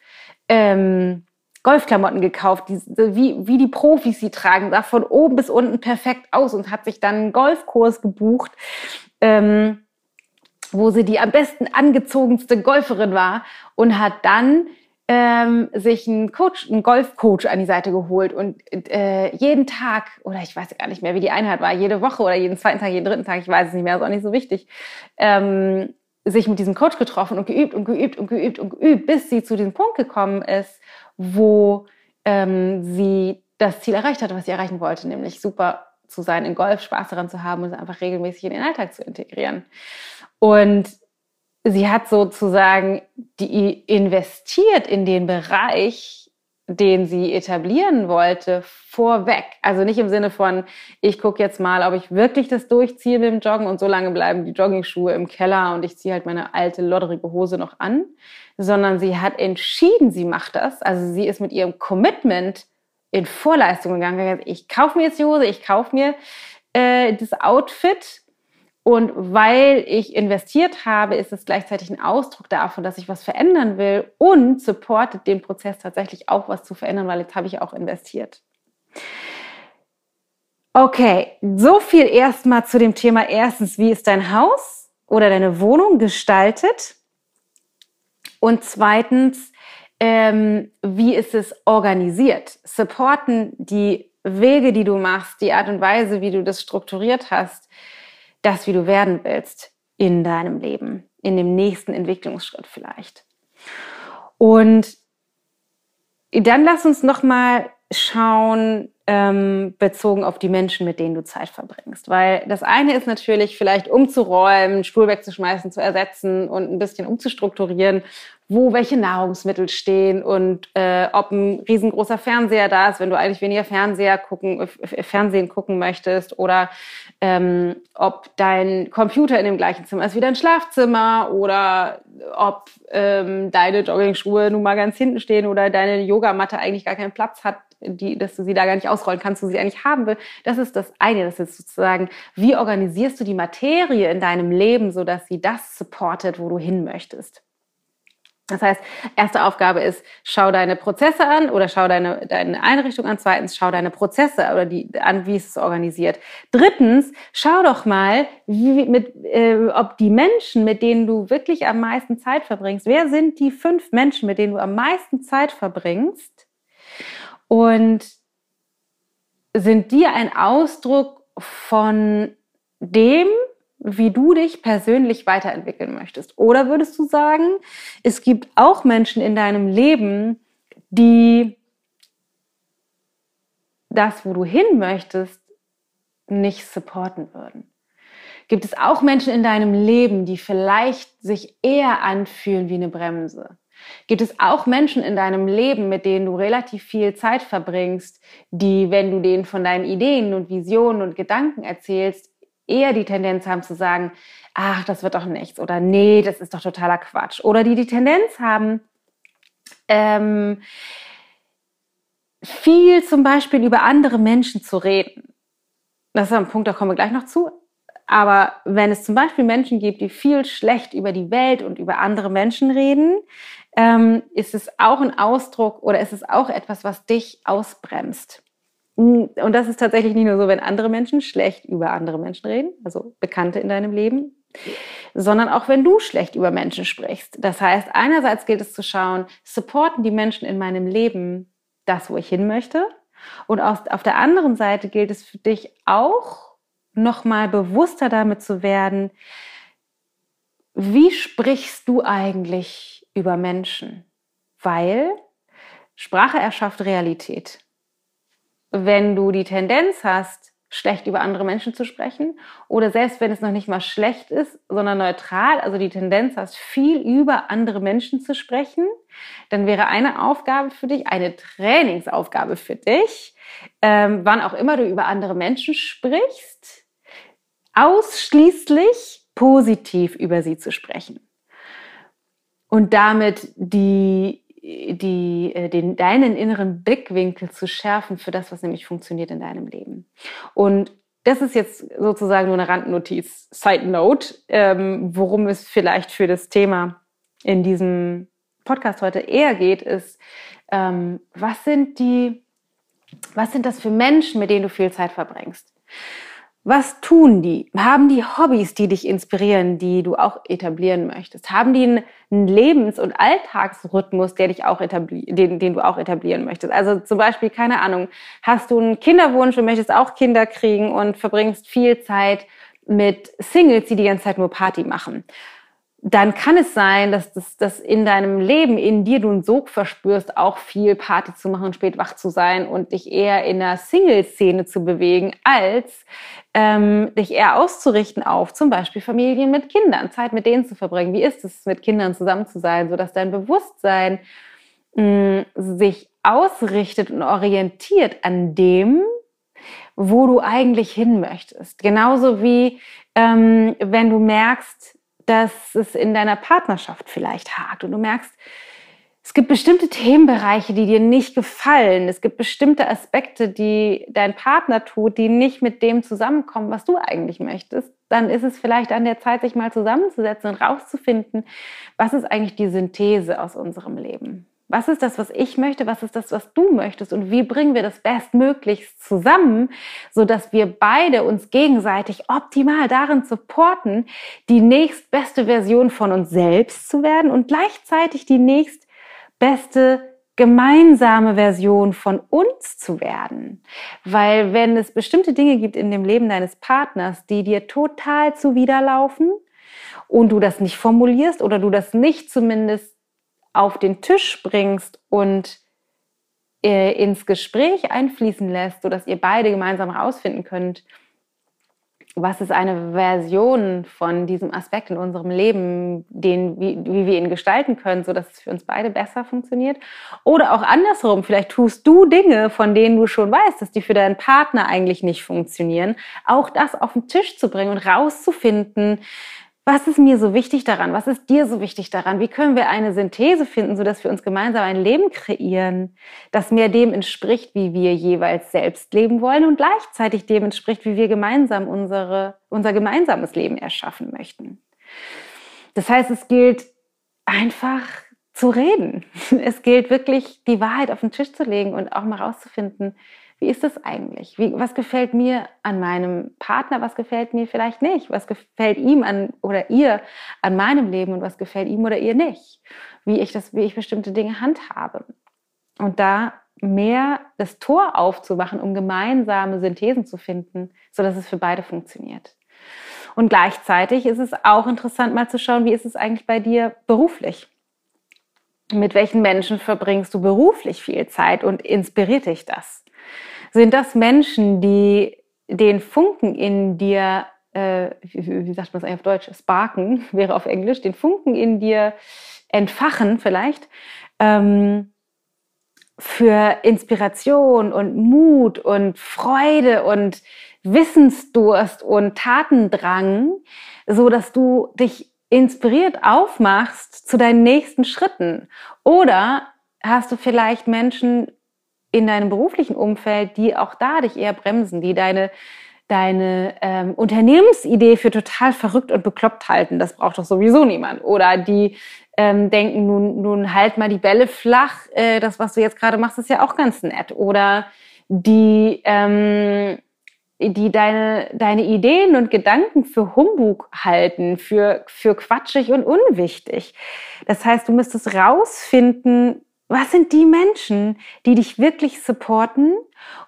ähm, Golfklamotten gekauft, die, wie, wie die Profis sie tragen, sah von oben bis unten perfekt aus und hat sich dann einen Golfkurs gebucht, ähm, wo sie die am besten angezogenste Golferin war und hat dann ähm, sich einen Coach, einen Golfcoach an die Seite geholt und äh, jeden Tag, oder ich weiß gar nicht mehr, wie die Einheit war, jede Woche oder jeden zweiten Tag, jeden dritten Tag, ich weiß es nicht mehr, ist auch nicht so wichtig, ähm, sich mit diesem Coach getroffen und geübt und geübt und geübt und geübt, bis sie zu diesem Punkt gekommen ist, wo ähm, sie das Ziel erreicht hatte, was sie erreichen wollte, nämlich super zu sein in Golf, Spaß daran zu haben und es einfach regelmäßig in den Alltag zu integrieren. Und sie hat sozusagen die investiert in den Bereich, den sie etablieren wollte, vorweg. Also nicht im Sinne von, ich gucke jetzt mal, ob ich wirklich das durchziehe mit dem Joggen und so lange bleiben die Joggingschuhe im Keller und ich ziehe halt meine alte, lodderige Hose noch an, sondern sie hat entschieden, sie macht das. Also sie ist mit ihrem Commitment in Vorleistung gegangen. Ich kaufe mir jetzt die Hose, ich kaufe mir äh, das Outfit und weil ich investiert habe, ist es gleichzeitig ein Ausdruck davon, dass ich was verändern will und supportet den Prozess tatsächlich auch was zu verändern, weil jetzt habe ich auch investiert. Okay, so viel erstmal zu dem Thema erstens, wie ist dein Haus oder deine Wohnung gestaltet? Und zweitens, ähm, wie ist es organisiert? Supporten die Wege, die du machst, die Art und Weise, wie du das strukturiert hast, das, wie du werden willst in deinem Leben, in dem nächsten Entwicklungsschritt vielleicht. Und dann lass uns noch mal schauen, ähm, bezogen auf die Menschen, mit denen du Zeit verbringst. Weil das eine ist natürlich vielleicht umzuräumen, Stuhl wegzuschmeißen, zu ersetzen und ein bisschen umzustrukturieren, wo welche Nahrungsmittel stehen und äh, ob ein riesengroßer Fernseher da ist, wenn du eigentlich weniger Fernseher gucken, äh, Fernsehen gucken möchtest oder ähm, ob dein Computer in dem gleichen Zimmer ist wie dein Schlafzimmer oder ob ähm, deine Joggingschuhe nun mal ganz hinten stehen oder deine Yogamatte eigentlich gar keinen Platz hat die, dass du sie da gar nicht ausrollen kannst, du sie eigentlich haben will. Das ist das eine. Das ist sozusagen, wie organisierst du die Materie in deinem Leben, sodass sie das supportet, wo du hin möchtest. Das heißt, erste Aufgabe ist, schau deine Prozesse an oder schau deine, deine Einrichtung an. Zweitens, schau deine Prozesse oder die, an, wie ist es organisiert. Drittens, schau doch mal, wie, mit, äh, ob die Menschen, mit denen du wirklich am meisten Zeit verbringst, wer sind die fünf Menschen, mit denen du am meisten Zeit verbringst? Und sind die ein Ausdruck von dem, wie du dich persönlich weiterentwickeln möchtest? Oder würdest du sagen, es gibt auch Menschen in deinem Leben, die das, wo du hin möchtest, nicht supporten würden? Gibt es auch Menschen in deinem Leben, die vielleicht sich eher anfühlen wie eine Bremse? Gibt es auch Menschen in deinem Leben, mit denen du relativ viel Zeit verbringst, die, wenn du denen von deinen Ideen und Visionen und Gedanken erzählst, eher die Tendenz haben zu sagen, ach, das wird doch nichts oder nee, das ist doch totaler Quatsch. Oder die die Tendenz haben, ähm, viel zum Beispiel über andere Menschen zu reden. Das ist ein Punkt, da kommen wir gleich noch zu. Aber wenn es zum Beispiel Menschen gibt, die viel schlecht über die Welt und über andere Menschen reden, ähm, ist es auch ein Ausdruck oder ist es auch etwas, was dich ausbremst. Und das ist tatsächlich nicht nur so, wenn andere Menschen schlecht über andere Menschen reden, also Bekannte in deinem Leben, sondern auch wenn du schlecht über Menschen sprichst. Das heißt, einerseits gilt es zu schauen, supporten die Menschen in meinem Leben das, wo ich hin möchte? Und auf der anderen Seite gilt es für dich auch, nochmal bewusster damit zu werden, wie sprichst du eigentlich über Menschen? Weil Sprache erschafft Realität wenn du die Tendenz hast, schlecht über andere Menschen zu sprechen oder selbst wenn es noch nicht mal schlecht ist, sondern neutral, also die Tendenz hast, viel über andere Menschen zu sprechen, dann wäre eine Aufgabe für dich, eine Trainingsaufgabe für dich, ähm, wann auch immer du über andere Menschen sprichst, ausschließlich positiv über sie zu sprechen. Und damit die die, äh, den, deinen inneren Blickwinkel zu schärfen für das, was nämlich funktioniert in deinem Leben. Und das ist jetzt sozusagen nur eine Randnotiz, Side Note, ähm, worum es vielleicht für das Thema in diesem Podcast heute eher geht, ist, ähm, was sind die, was sind das für Menschen, mit denen du viel Zeit verbringst? Was tun die? Haben die Hobbys, die dich inspirieren, die du auch etablieren möchtest? Haben die einen Lebens- und Alltagsrhythmus, der dich auch den, den du auch etablieren möchtest? Also zum Beispiel, keine Ahnung, hast du einen Kinderwunsch und möchtest auch Kinder kriegen und verbringst viel Zeit mit Singles, die die ganze Zeit nur Party machen dann kann es sein, dass das dass in deinem Leben, in dir du einen Sog verspürst, auch viel Party zu machen, spät wach zu sein und dich eher in der Single-Szene zu bewegen, als ähm, dich eher auszurichten auf zum Beispiel Familien mit Kindern, Zeit mit denen zu verbringen. Wie ist es, mit Kindern zusammen zu sein, sodass dein Bewusstsein mh, mm, sich ausrichtet und orientiert an dem, wo du eigentlich hin möchtest. Genauso wie ähm, wenn du merkst, dass es in deiner Partnerschaft vielleicht hakt und du merkst, es gibt bestimmte Themenbereiche, die dir nicht gefallen. Es gibt bestimmte Aspekte, die dein Partner tut, die nicht mit dem zusammenkommen, was du eigentlich möchtest. Dann ist es vielleicht an der Zeit, sich mal zusammenzusetzen und rauszufinden, was ist eigentlich die Synthese aus unserem Leben. Was ist das, was ich möchte? Was ist das, was du möchtest? Und wie bringen wir das bestmöglichst zusammen, so dass wir beide uns gegenseitig optimal darin supporten, die nächstbeste Version von uns selbst zu werden und gleichzeitig die nächstbeste gemeinsame Version von uns zu werden. Weil wenn es bestimmte Dinge gibt in dem Leben deines Partners, die dir total zuwiderlaufen und du das nicht formulierst oder du das nicht zumindest auf den Tisch bringst und äh, ins Gespräch einfließen lässt, sodass ihr beide gemeinsam herausfinden könnt, was ist eine Version von diesem Aspekt in unserem Leben, den, wie, wie wir ihn gestalten können, sodass es für uns beide besser funktioniert. Oder auch andersrum, vielleicht tust du Dinge, von denen du schon weißt, dass die für deinen Partner eigentlich nicht funktionieren. Auch das auf den Tisch zu bringen und rauszufinden, was ist mir so wichtig daran? Was ist dir so wichtig daran? Wie können wir eine Synthese finden, sodass wir uns gemeinsam ein Leben kreieren, das mehr dem entspricht, wie wir jeweils selbst leben wollen und gleichzeitig dem entspricht, wie wir gemeinsam unsere, unser gemeinsames Leben erschaffen möchten? Das heißt, es gilt einfach zu reden. Es gilt wirklich, die Wahrheit auf den Tisch zu legen und auch mal rauszufinden, wie ist das eigentlich? Wie, was gefällt mir an meinem Partner? Was gefällt mir vielleicht nicht? Was gefällt ihm an oder ihr an meinem Leben und was gefällt ihm oder ihr nicht? Wie ich das, wie ich bestimmte Dinge handhabe. Und da mehr das Tor aufzumachen, um gemeinsame Synthesen zu finden, sodass es für beide funktioniert. Und gleichzeitig ist es auch interessant, mal zu schauen, wie ist es eigentlich bei dir beruflich? Mit welchen Menschen verbringst du beruflich viel Zeit und inspiriert dich das? Sind das Menschen, die den Funken in dir, äh, wie, sagt man das eigentlich auf Deutsch, sparken, wäre auf Englisch, den Funken in dir entfachen vielleicht, ähm, für Inspiration und Mut und Freude und Wissensdurst und Tatendrang, so dass du dich inspiriert aufmachst zu deinen nächsten Schritten. Oder hast du vielleicht Menschen in deinem beruflichen Umfeld, die auch da dich eher bremsen, die deine deine ähm, Unternehmensidee für total verrückt und bekloppt halten. Das braucht doch sowieso niemand. Oder die ähm, denken, nun, nun halt mal die Bälle flach. Äh, das, was du jetzt gerade machst, ist ja auch ganz nett. Oder die, ähm, die deine, deine Ideen und Gedanken für Humbug halten, für, für quatschig und unwichtig. Das heißt, du müsstest rausfinden, was sind die Menschen, die dich wirklich supporten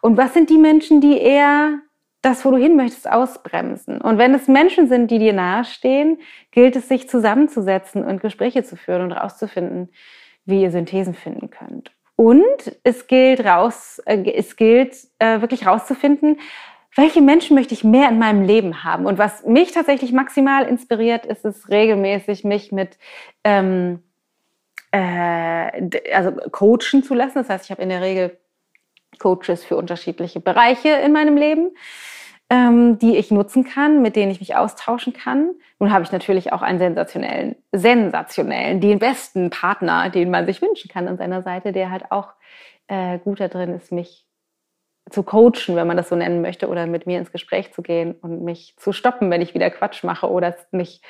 und was sind die Menschen, die eher das, wo du hin möchtest, ausbremsen. Und wenn es Menschen sind, die dir nahestehen, gilt es, sich zusammenzusetzen und Gespräche zu führen und rauszufinden, wie ihr Synthesen finden könnt. Und es gilt raus, äh, es gilt äh, wirklich rauszufinden, welche Menschen möchte ich mehr in meinem Leben haben? Und was mich tatsächlich maximal inspiriert, ist es regelmäßig, mich mit ähm, äh, also coachen zu lassen. Das heißt, ich habe in der Regel Coaches für unterschiedliche Bereiche in meinem Leben, ähm, die ich nutzen kann, mit denen ich mich austauschen kann. Nun habe ich natürlich auch einen sensationellen, sensationellen, den besten Partner, den man sich wünschen kann an seiner Seite, der halt auch äh, gut da drin ist, mich zu coachen, wenn man das so nennen möchte, oder mit mir ins Gespräch zu gehen und mich zu stoppen, wenn ich wieder Quatsch mache oder mich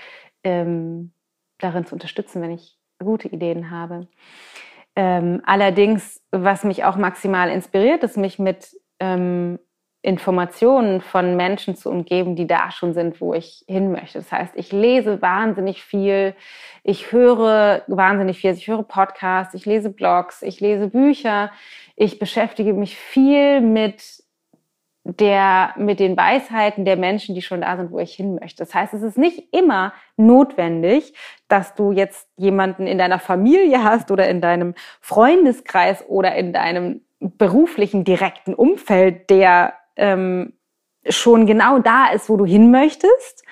ähm, darin zu unterstützen, wenn ich gute Ideen habe. Ähm, allerdings, was mich auch maximal inspiriert, ist mich mit ähm, Informationen von Menschen zu umgeben, die da schon sind, wo ich hin möchte. Das heißt, ich lese wahnsinnig viel, ich höre wahnsinnig viel, ich höre Podcasts, ich lese Blogs, ich lese Bücher, ich beschäftige mich viel mit der mit den Weisheiten der Menschen, die schon da sind, wo ich hin möchte. Das heißt, es ist nicht immer notwendig, dass du jetzt jemanden in deiner Familie hast oder in deinem Freundeskreis oder in deinem beruflichen direkten Umfeld, der ähm, schon genau da ist, wo du hin möchtest,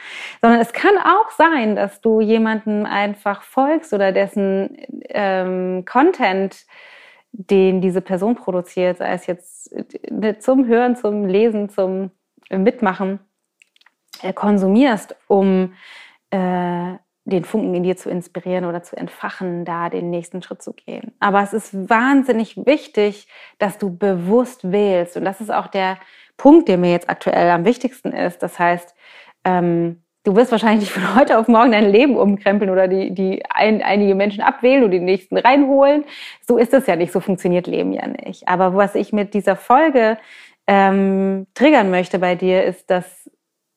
sondern es kann auch sein, dass du jemandem einfach folgst oder dessen ähm, Content den diese Person produziert, sei es jetzt äh, zum Hören, zum Lesen, zum Mitmachen, äh, konsumierst, um äh, den Funken in dir zu inspirieren oder zu entfachen, da den nächsten Schritt zu gehen. Aber es ist wahnsinnig wichtig, dass du bewusst wählst. Und das ist auch der Punkt, der mir jetzt aktuell am wichtigsten ist. Das heißt, ähm, du wirst wahrscheinlich von heute auf morgen dein Leben umkrempeln oder die, die ein, einige Menschen abwählen und die nächsten reinholen. So ist es ja nicht, so funktioniert Leben ja nicht. Aber was ich mit dieser Folge ähm, triggern möchte bei dir, ist, dass,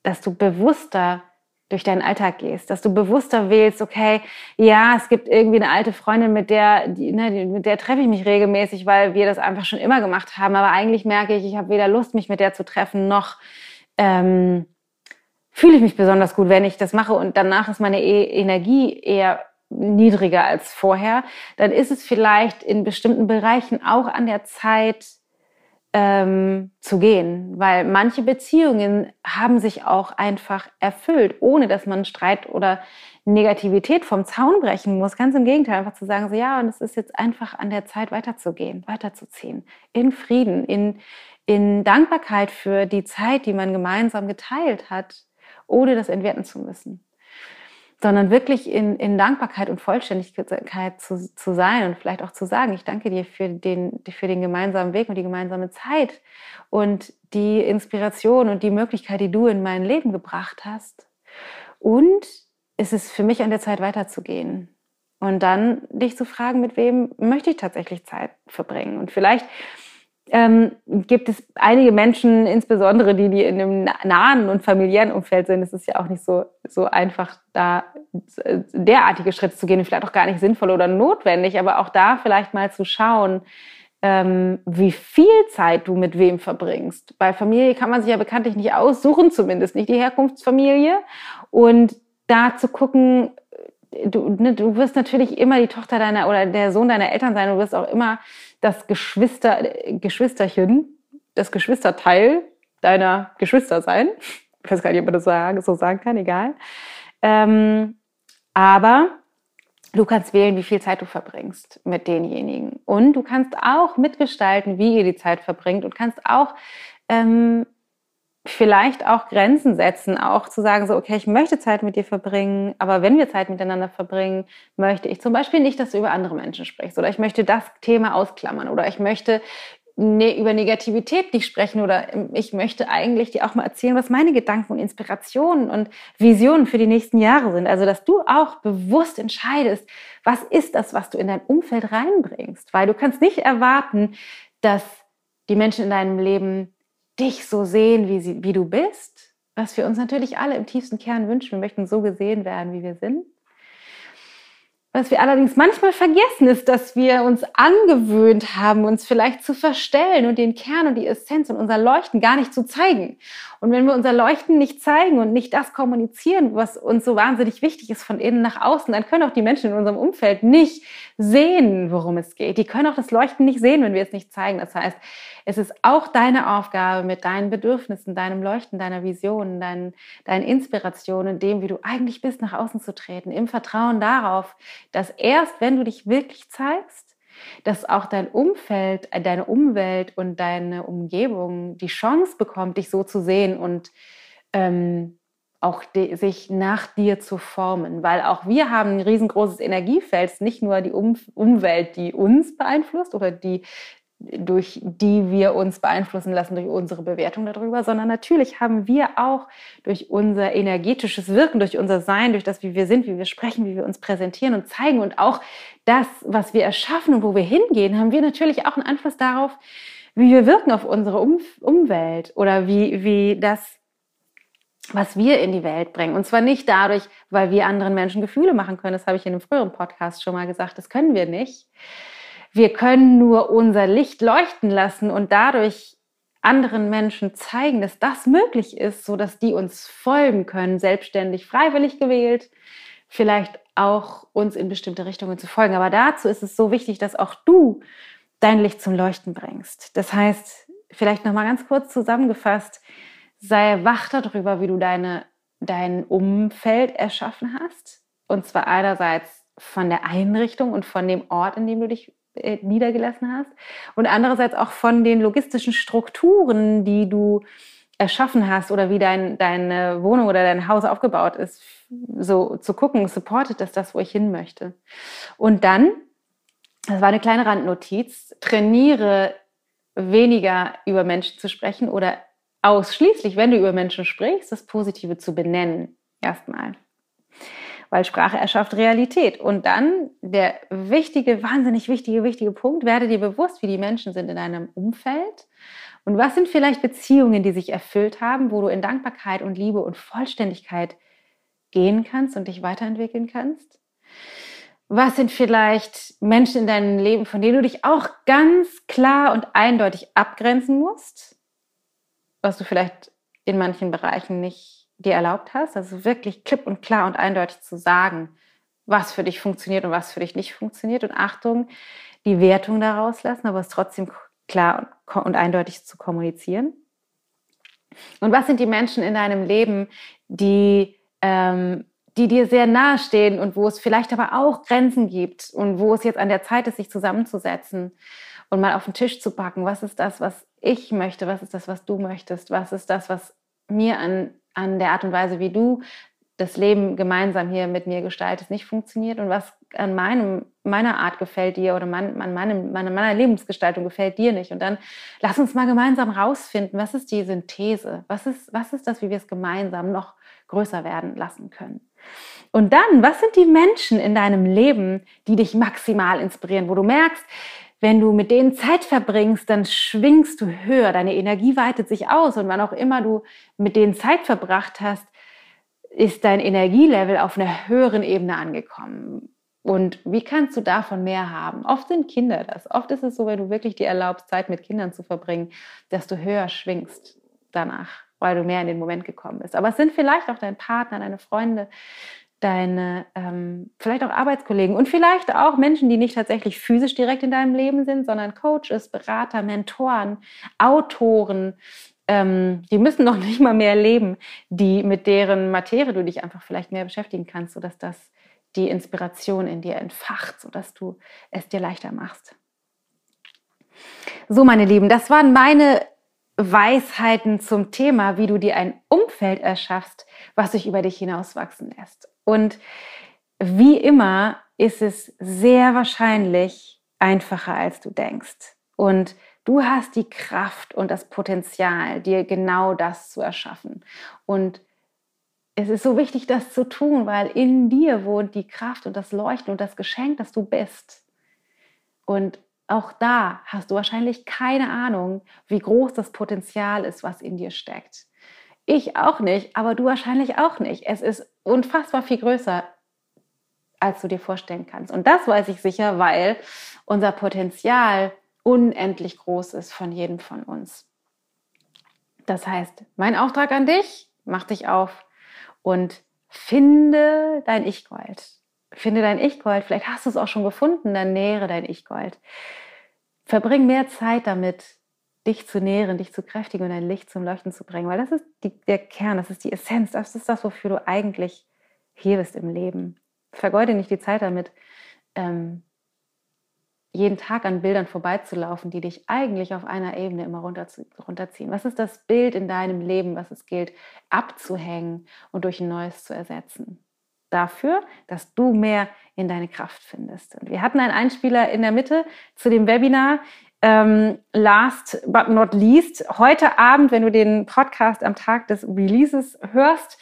dass du bewusster durch deinen Alltag gehst, dass du bewusster wählst, okay, ja, es gibt irgendwie eine alte Freundin, mit der, die, ne, mit der treffe ich mich regelmäßig, weil wir das einfach schon immer gemacht haben, aber eigentlich merke ich, ich habe weder Lust, mich mit der zu treffen, noch ähm, fühle ich mich besonders gut, wenn ich das mache. Und danach ist meine e Energie eher niedriger als vorher, dann ist es vielleicht in bestimmten Bereichen auch an der Zeit ähm, zu gehen, weil manche Beziehungen haben sich auch einfach erfüllt, ohne dass man Streit oder Negativität vom Zaun brechen muss. Ganz im Gegenteil, einfach zu sagen, so ja, und es ist jetzt einfach an der Zeit weiterzugehen, weiterzuziehen, in Frieden, in, in Dankbarkeit für die Zeit, die man gemeinsam geteilt hat, ohne das entwerten zu müssen sondern wirklich in, in Dankbarkeit und Vollständigkeit zu, zu sein und vielleicht auch zu sagen, ich danke dir für den, für den gemeinsamen Weg und die gemeinsame Zeit und die Inspiration und die Möglichkeit, die du in mein Leben gebracht hast. Und es ist für mich an der Zeit weiterzugehen. Und dann dich zu fragen, mit wem möchte ich tatsächlich Zeit verbringen? Und vielleicht ähm, gibt es einige Menschen, insbesondere die, die in einem nahen und familiären Umfeld sind, es ist ja auch nicht so, so einfach, da äh, derartige Schritte zu gehen, vielleicht auch gar nicht sinnvoll oder notwendig, aber auch da vielleicht mal zu schauen, ähm, wie viel Zeit du mit wem verbringst. Bei Familie kann man sich ja bekanntlich nicht aussuchen, zumindest nicht die Herkunftsfamilie. Und da zu gucken, du, ne, du wirst natürlich immer die Tochter deiner oder der Sohn deiner Eltern sein, du wirst auch immer das Geschwister, Geschwisterchen, das Geschwisterteil deiner Geschwister sein. Ich weiß gar nicht, ob man das so sagen kann, egal. Ähm, aber du kannst wählen, wie viel Zeit du verbringst mit denjenigen. Und du kannst auch mitgestalten, wie ihr die Zeit verbringt und kannst auch ähm, vielleicht auch Grenzen setzen, auch zu sagen, so, okay, ich möchte Zeit mit dir verbringen, aber wenn wir Zeit miteinander verbringen, möchte ich zum Beispiel nicht, dass du über andere Menschen sprichst oder ich möchte das Thema ausklammern oder ich möchte ne, über Negativität nicht sprechen oder ich möchte eigentlich dir auch mal erzählen, was meine Gedanken und Inspirationen und Visionen für die nächsten Jahre sind. Also, dass du auch bewusst entscheidest, was ist das, was du in dein Umfeld reinbringst, weil du kannst nicht erwarten, dass die Menschen in deinem Leben dich so sehen, wie, sie, wie du bist, was wir uns natürlich alle im tiefsten Kern wünschen. Wir möchten so gesehen werden, wie wir sind. Was wir allerdings manchmal vergessen, ist, dass wir uns angewöhnt haben, uns vielleicht zu verstellen und den Kern und die Essenz und unser Leuchten gar nicht zu zeigen. Und wenn wir unser Leuchten nicht zeigen und nicht das kommunizieren, was uns so wahnsinnig wichtig ist von innen nach außen, dann können auch die Menschen in unserem Umfeld nicht sehen, worum es geht. Die können auch das Leuchten nicht sehen, wenn wir es nicht zeigen. Das heißt, es ist auch deine Aufgabe, mit deinen Bedürfnissen, deinem Leuchten, deiner Vision, deinen, deinen Inspirationen, dem, wie du eigentlich bist, nach außen zu treten, im Vertrauen darauf, dass erst, wenn du dich wirklich zeigst, dass auch dein Umfeld, äh, deine Umwelt und deine Umgebung die Chance bekommt, dich so zu sehen und ähm, auch sich nach dir zu formen, weil auch wir haben ein riesengroßes Energiefeld, nicht nur die um Umwelt, die uns beeinflusst oder die durch die wir uns beeinflussen lassen durch unsere Bewertung darüber, sondern natürlich haben wir auch durch unser energetisches Wirken, durch unser Sein, durch das, wie wir sind, wie wir sprechen, wie wir uns präsentieren und zeigen und auch das, was wir erschaffen und wo wir hingehen, haben wir natürlich auch einen Einfluss darauf, wie wir wirken auf unsere um Umwelt oder wie, wie das, was wir in die Welt bringen. Und zwar nicht dadurch, weil wir anderen Menschen Gefühle machen können. Das habe ich in einem früheren Podcast schon mal gesagt. Das können wir nicht wir können nur unser Licht leuchten lassen und dadurch anderen Menschen zeigen, dass das möglich ist, so dass die uns folgen können, selbstständig, freiwillig gewählt, vielleicht auch uns in bestimmte Richtungen zu folgen. Aber dazu ist es so wichtig, dass auch du dein Licht zum Leuchten bringst. Das heißt, vielleicht noch mal ganz kurz zusammengefasst, sei wach darüber, wie du deine, dein Umfeld erschaffen hast. Und zwar einerseits von der Einrichtung und von dem Ort, in dem du dich äh, niedergelassen hast und andererseits auch von den logistischen Strukturen, die du erschaffen hast oder wie dein, deine Wohnung oder dein Haus aufgebaut ist, so zu gucken, supportet das das, wo ich hin möchte. Und dann, das war eine kleine Randnotiz, trainiere weniger über Menschen zu sprechen oder ausschließlich, wenn du über Menschen sprichst, das Positive zu benennen. Erstmal weil Sprache erschafft Realität. Und dann der wichtige, wahnsinnig wichtige, wichtige Punkt, werde dir bewusst, wie die Menschen sind in deinem Umfeld und was sind vielleicht Beziehungen, die sich erfüllt haben, wo du in Dankbarkeit und Liebe und Vollständigkeit gehen kannst und dich weiterentwickeln kannst. Was sind vielleicht Menschen in deinem Leben, von denen du dich auch ganz klar und eindeutig abgrenzen musst, was du vielleicht in manchen Bereichen nicht dir erlaubt hast, also wirklich klipp und klar und eindeutig zu sagen, was für dich funktioniert und was für dich nicht funktioniert. Und Achtung, die Wertung daraus lassen, aber es trotzdem klar und eindeutig zu kommunizieren. Und was sind die Menschen in deinem Leben, die, ähm, die dir sehr nahe stehen und wo es vielleicht aber auch Grenzen gibt und wo es jetzt an der Zeit ist, sich zusammenzusetzen und mal auf den Tisch zu packen, was ist das, was ich möchte, was ist das, was du möchtest, was ist das, was mir an, an der Art und Weise, wie du das Leben gemeinsam hier mit mir gestaltest, nicht funktioniert und was an meinem, meiner Art gefällt dir oder mein, an meinem, meiner, meiner Lebensgestaltung gefällt dir nicht. Und dann lass uns mal gemeinsam rausfinden, was ist die Synthese? Was ist, was ist das, wie wir es gemeinsam noch größer werden lassen können? Und dann, was sind die Menschen in deinem Leben, die dich maximal inspirieren, wo du merkst, wenn du mit denen Zeit verbringst, dann schwingst du höher, deine Energie weitet sich aus und wann auch immer du mit denen Zeit verbracht hast, ist dein Energielevel auf einer höheren Ebene angekommen. Und wie kannst du davon mehr haben? Oft sind Kinder das. Oft ist es so, wenn du wirklich dir erlaubst, Zeit mit Kindern zu verbringen, dass du höher schwingst danach, weil du mehr in den Moment gekommen bist. Aber es sind vielleicht auch dein Partner, deine Freunde, deine ähm, vielleicht auch Arbeitskollegen und vielleicht auch Menschen, die nicht tatsächlich physisch direkt in deinem Leben sind, sondern Coaches, Berater, Mentoren, Autoren. Ähm, die müssen noch nicht mal mehr leben, die mit deren Materie du dich einfach vielleicht mehr beschäftigen kannst, sodass das die Inspiration in dir entfacht, sodass du es dir leichter machst. So, meine Lieben, das waren meine Weisheiten zum Thema, wie du dir ein Umfeld erschaffst, was sich über dich hinauswachsen lässt. Und wie immer ist es sehr wahrscheinlich einfacher, als du denkst. Und du hast die Kraft und das Potenzial, dir genau das zu erschaffen. Und es ist so wichtig, das zu tun, weil in dir wohnt die Kraft und das Leuchten und das Geschenk, das du bist. Und auch da hast du wahrscheinlich keine Ahnung, wie groß das Potenzial ist, was in dir steckt. Ich auch nicht, aber du wahrscheinlich auch nicht. Es ist unfassbar viel größer, als du dir vorstellen kannst. Und das weiß ich sicher, weil unser Potenzial unendlich groß ist von jedem von uns. Das heißt, mein Auftrag an dich, mach dich auf und finde dein Ich-Gold. Finde dein Ich-Gold. Vielleicht hast du es auch schon gefunden, dann nähere dein Ich-Gold. Verbring mehr Zeit damit, dich zu nähren, dich zu kräftigen und dein Licht zum Leuchten zu bringen, weil das ist die, der Kern, das ist die Essenz, das ist das, wofür du eigentlich hier bist im Leben. Vergeude nicht die Zeit damit, ähm, jeden Tag an Bildern vorbeizulaufen, die dich eigentlich auf einer Ebene immer runterziehen. Was ist das Bild in deinem Leben, was es gilt abzuhängen und durch ein neues zu ersetzen? Dafür, dass du mehr in deine Kraft findest. Und wir hatten einen Einspieler in der Mitte zu dem Webinar. Ähm, last but not least, heute Abend, wenn du den Podcast am Tag des Releases hörst,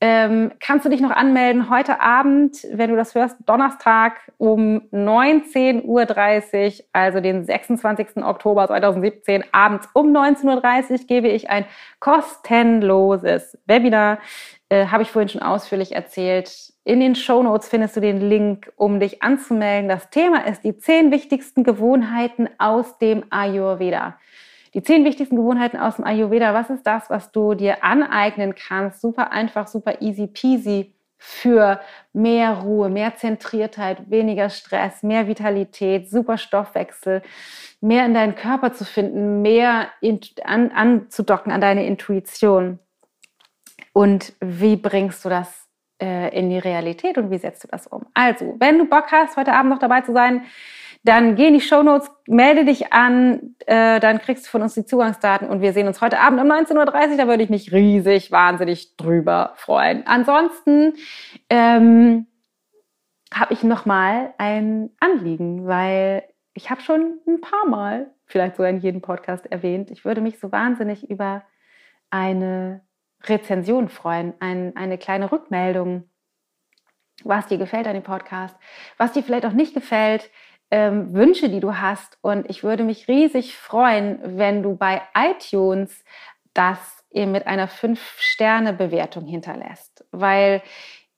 ähm, kannst du dich noch anmelden. Heute Abend, wenn du das hörst, Donnerstag um 19.30 Uhr, also den 26. Oktober 2017, abends um 19.30 Uhr, gebe ich ein kostenloses Webinar äh, habe ich vorhin schon ausführlich erzählt. In den Show Notes findest du den Link, um dich anzumelden. Das Thema ist die zehn wichtigsten Gewohnheiten aus dem Ayurveda. Die zehn wichtigsten Gewohnheiten aus dem Ayurveda. Was ist das, was du dir aneignen kannst? Super einfach, super easy peasy für mehr Ruhe, mehr Zentriertheit, weniger Stress, mehr Vitalität, super Stoffwechsel, mehr in deinen Körper zu finden, mehr in, an, anzudocken an deine Intuition. Und wie bringst du das äh, in die Realität und wie setzt du das um? Also, wenn du Bock hast, heute Abend noch dabei zu sein, dann geh in die Show Notes, melde dich an, äh, dann kriegst du von uns die Zugangsdaten und wir sehen uns heute Abend um 19.30 Uhr. Da würde ich mich riesig, wahnsinnig drüber freuen. Ansonsten ähm, habe ich nochmal ein Anliegen, weil ich habe schon ein paar Mal, vielleicht sogar in jedem Podcast erwähnt, ich würde mich so wahnsinnig über eine Rezension freuen, ein, eine kleine Rückmeldung, was dir gefällt an dem Podcast, was dir vielleicht auch nicht gefällt, ähm, Wünsche, die du hast. Und ich würde mich riesig freuen, wenn du bei iTunes das eben mit einer 5-Sterne-Bewertung hinterlässt. Weil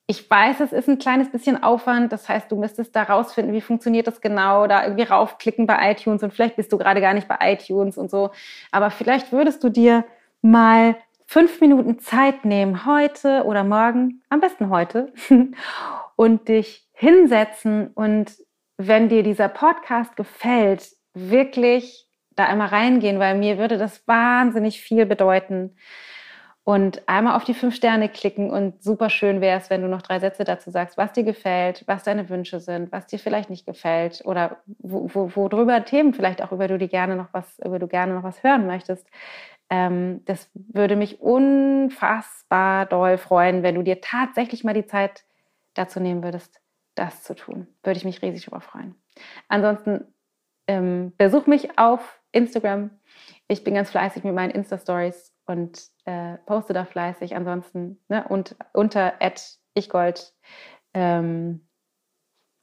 ich weiß, es ist ein kleines bisschen Aufwand. Das heißt, du müsstest da rausfinden, wie funktioniert das genau, da irgendwie raufklicken bei iTunes und vielleicht bist du gerade gar nicht bei iTunes und so. Aber vielleicht würdest du dir mal fünf Minuten Zeit nehmen, heute oder morgen, am besten heute, und dich hinsetzen und wenn dir dieser Podcast gefällt, wirklich da einmal reingehen, weil mir würde das wahnsinnig viel bedeuten. Und einmal auf die fünf Sterne klicken und super schön wäre es, wenn du noch drei Sätze dazu sagst, was dir gefällt, was deine Wünsche sind, was dir vielleicht nicht gefällt oder wo, wo, worüber Themen vielleicht auch über du die gerne noch was, über du gerne noch was hören möchtest. Ähm, das würde mich unfassbar doll freuen, wenn du dir tatsächlich mal die Zeit dazu nehmen würdest, das zu tun. Würde ich mich riesig darüber freuen. Ansonsten ähm, besuch mich auf Instagram. Ich bin ganz fleißig mit meinen Insta-Stories und äh, poste da fleißig. Ansonsten ne, und unter ichgold ähm,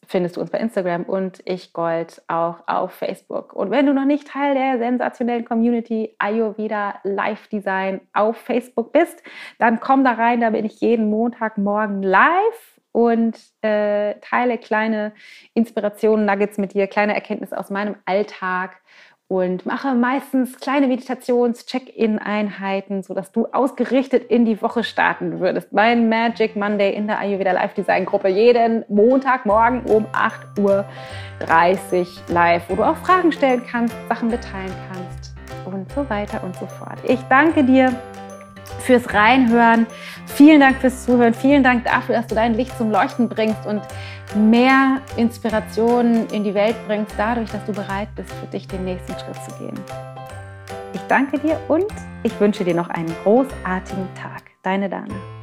findest du uns bei Instagram und ichgold auch auf Facebook. Und wenn du noch nicht Teil der sensationellen Community Ayurveda Live Design auf Facebook bist, dann komm da rein. Da bin ich jeden Montagmorgen live und äh, teile kleine Inspirationen, Nuggets mit dir, kleine Erkenntnisse aus meinem Alltag und mache meistens kleine Meditations-Check-In-Einheiten, sodass du ausgerichtet in die Woche starten würdest. Mein Magic Monday in der Ayurveda Live Design Gruppe jeden Montagmorgen um 8.30 Uhr live, wo du auch Fragen stellen kannst, Sachen mitteilen kannst und so weiter und so fort. Ich danke dir fürs Reinhören. Vielen Dank fürs Zuhören. Vielen Dank dafür, dass du dein Licht zum Leuchten bringst und mehr Inspirationen in die Welt bringst, dadurch, dass du bereit bist, für dich den nächsten Schritt zu gehen. Ich danke dir und ich wünsche dir noch einen großartigen Tag. Deine Dana.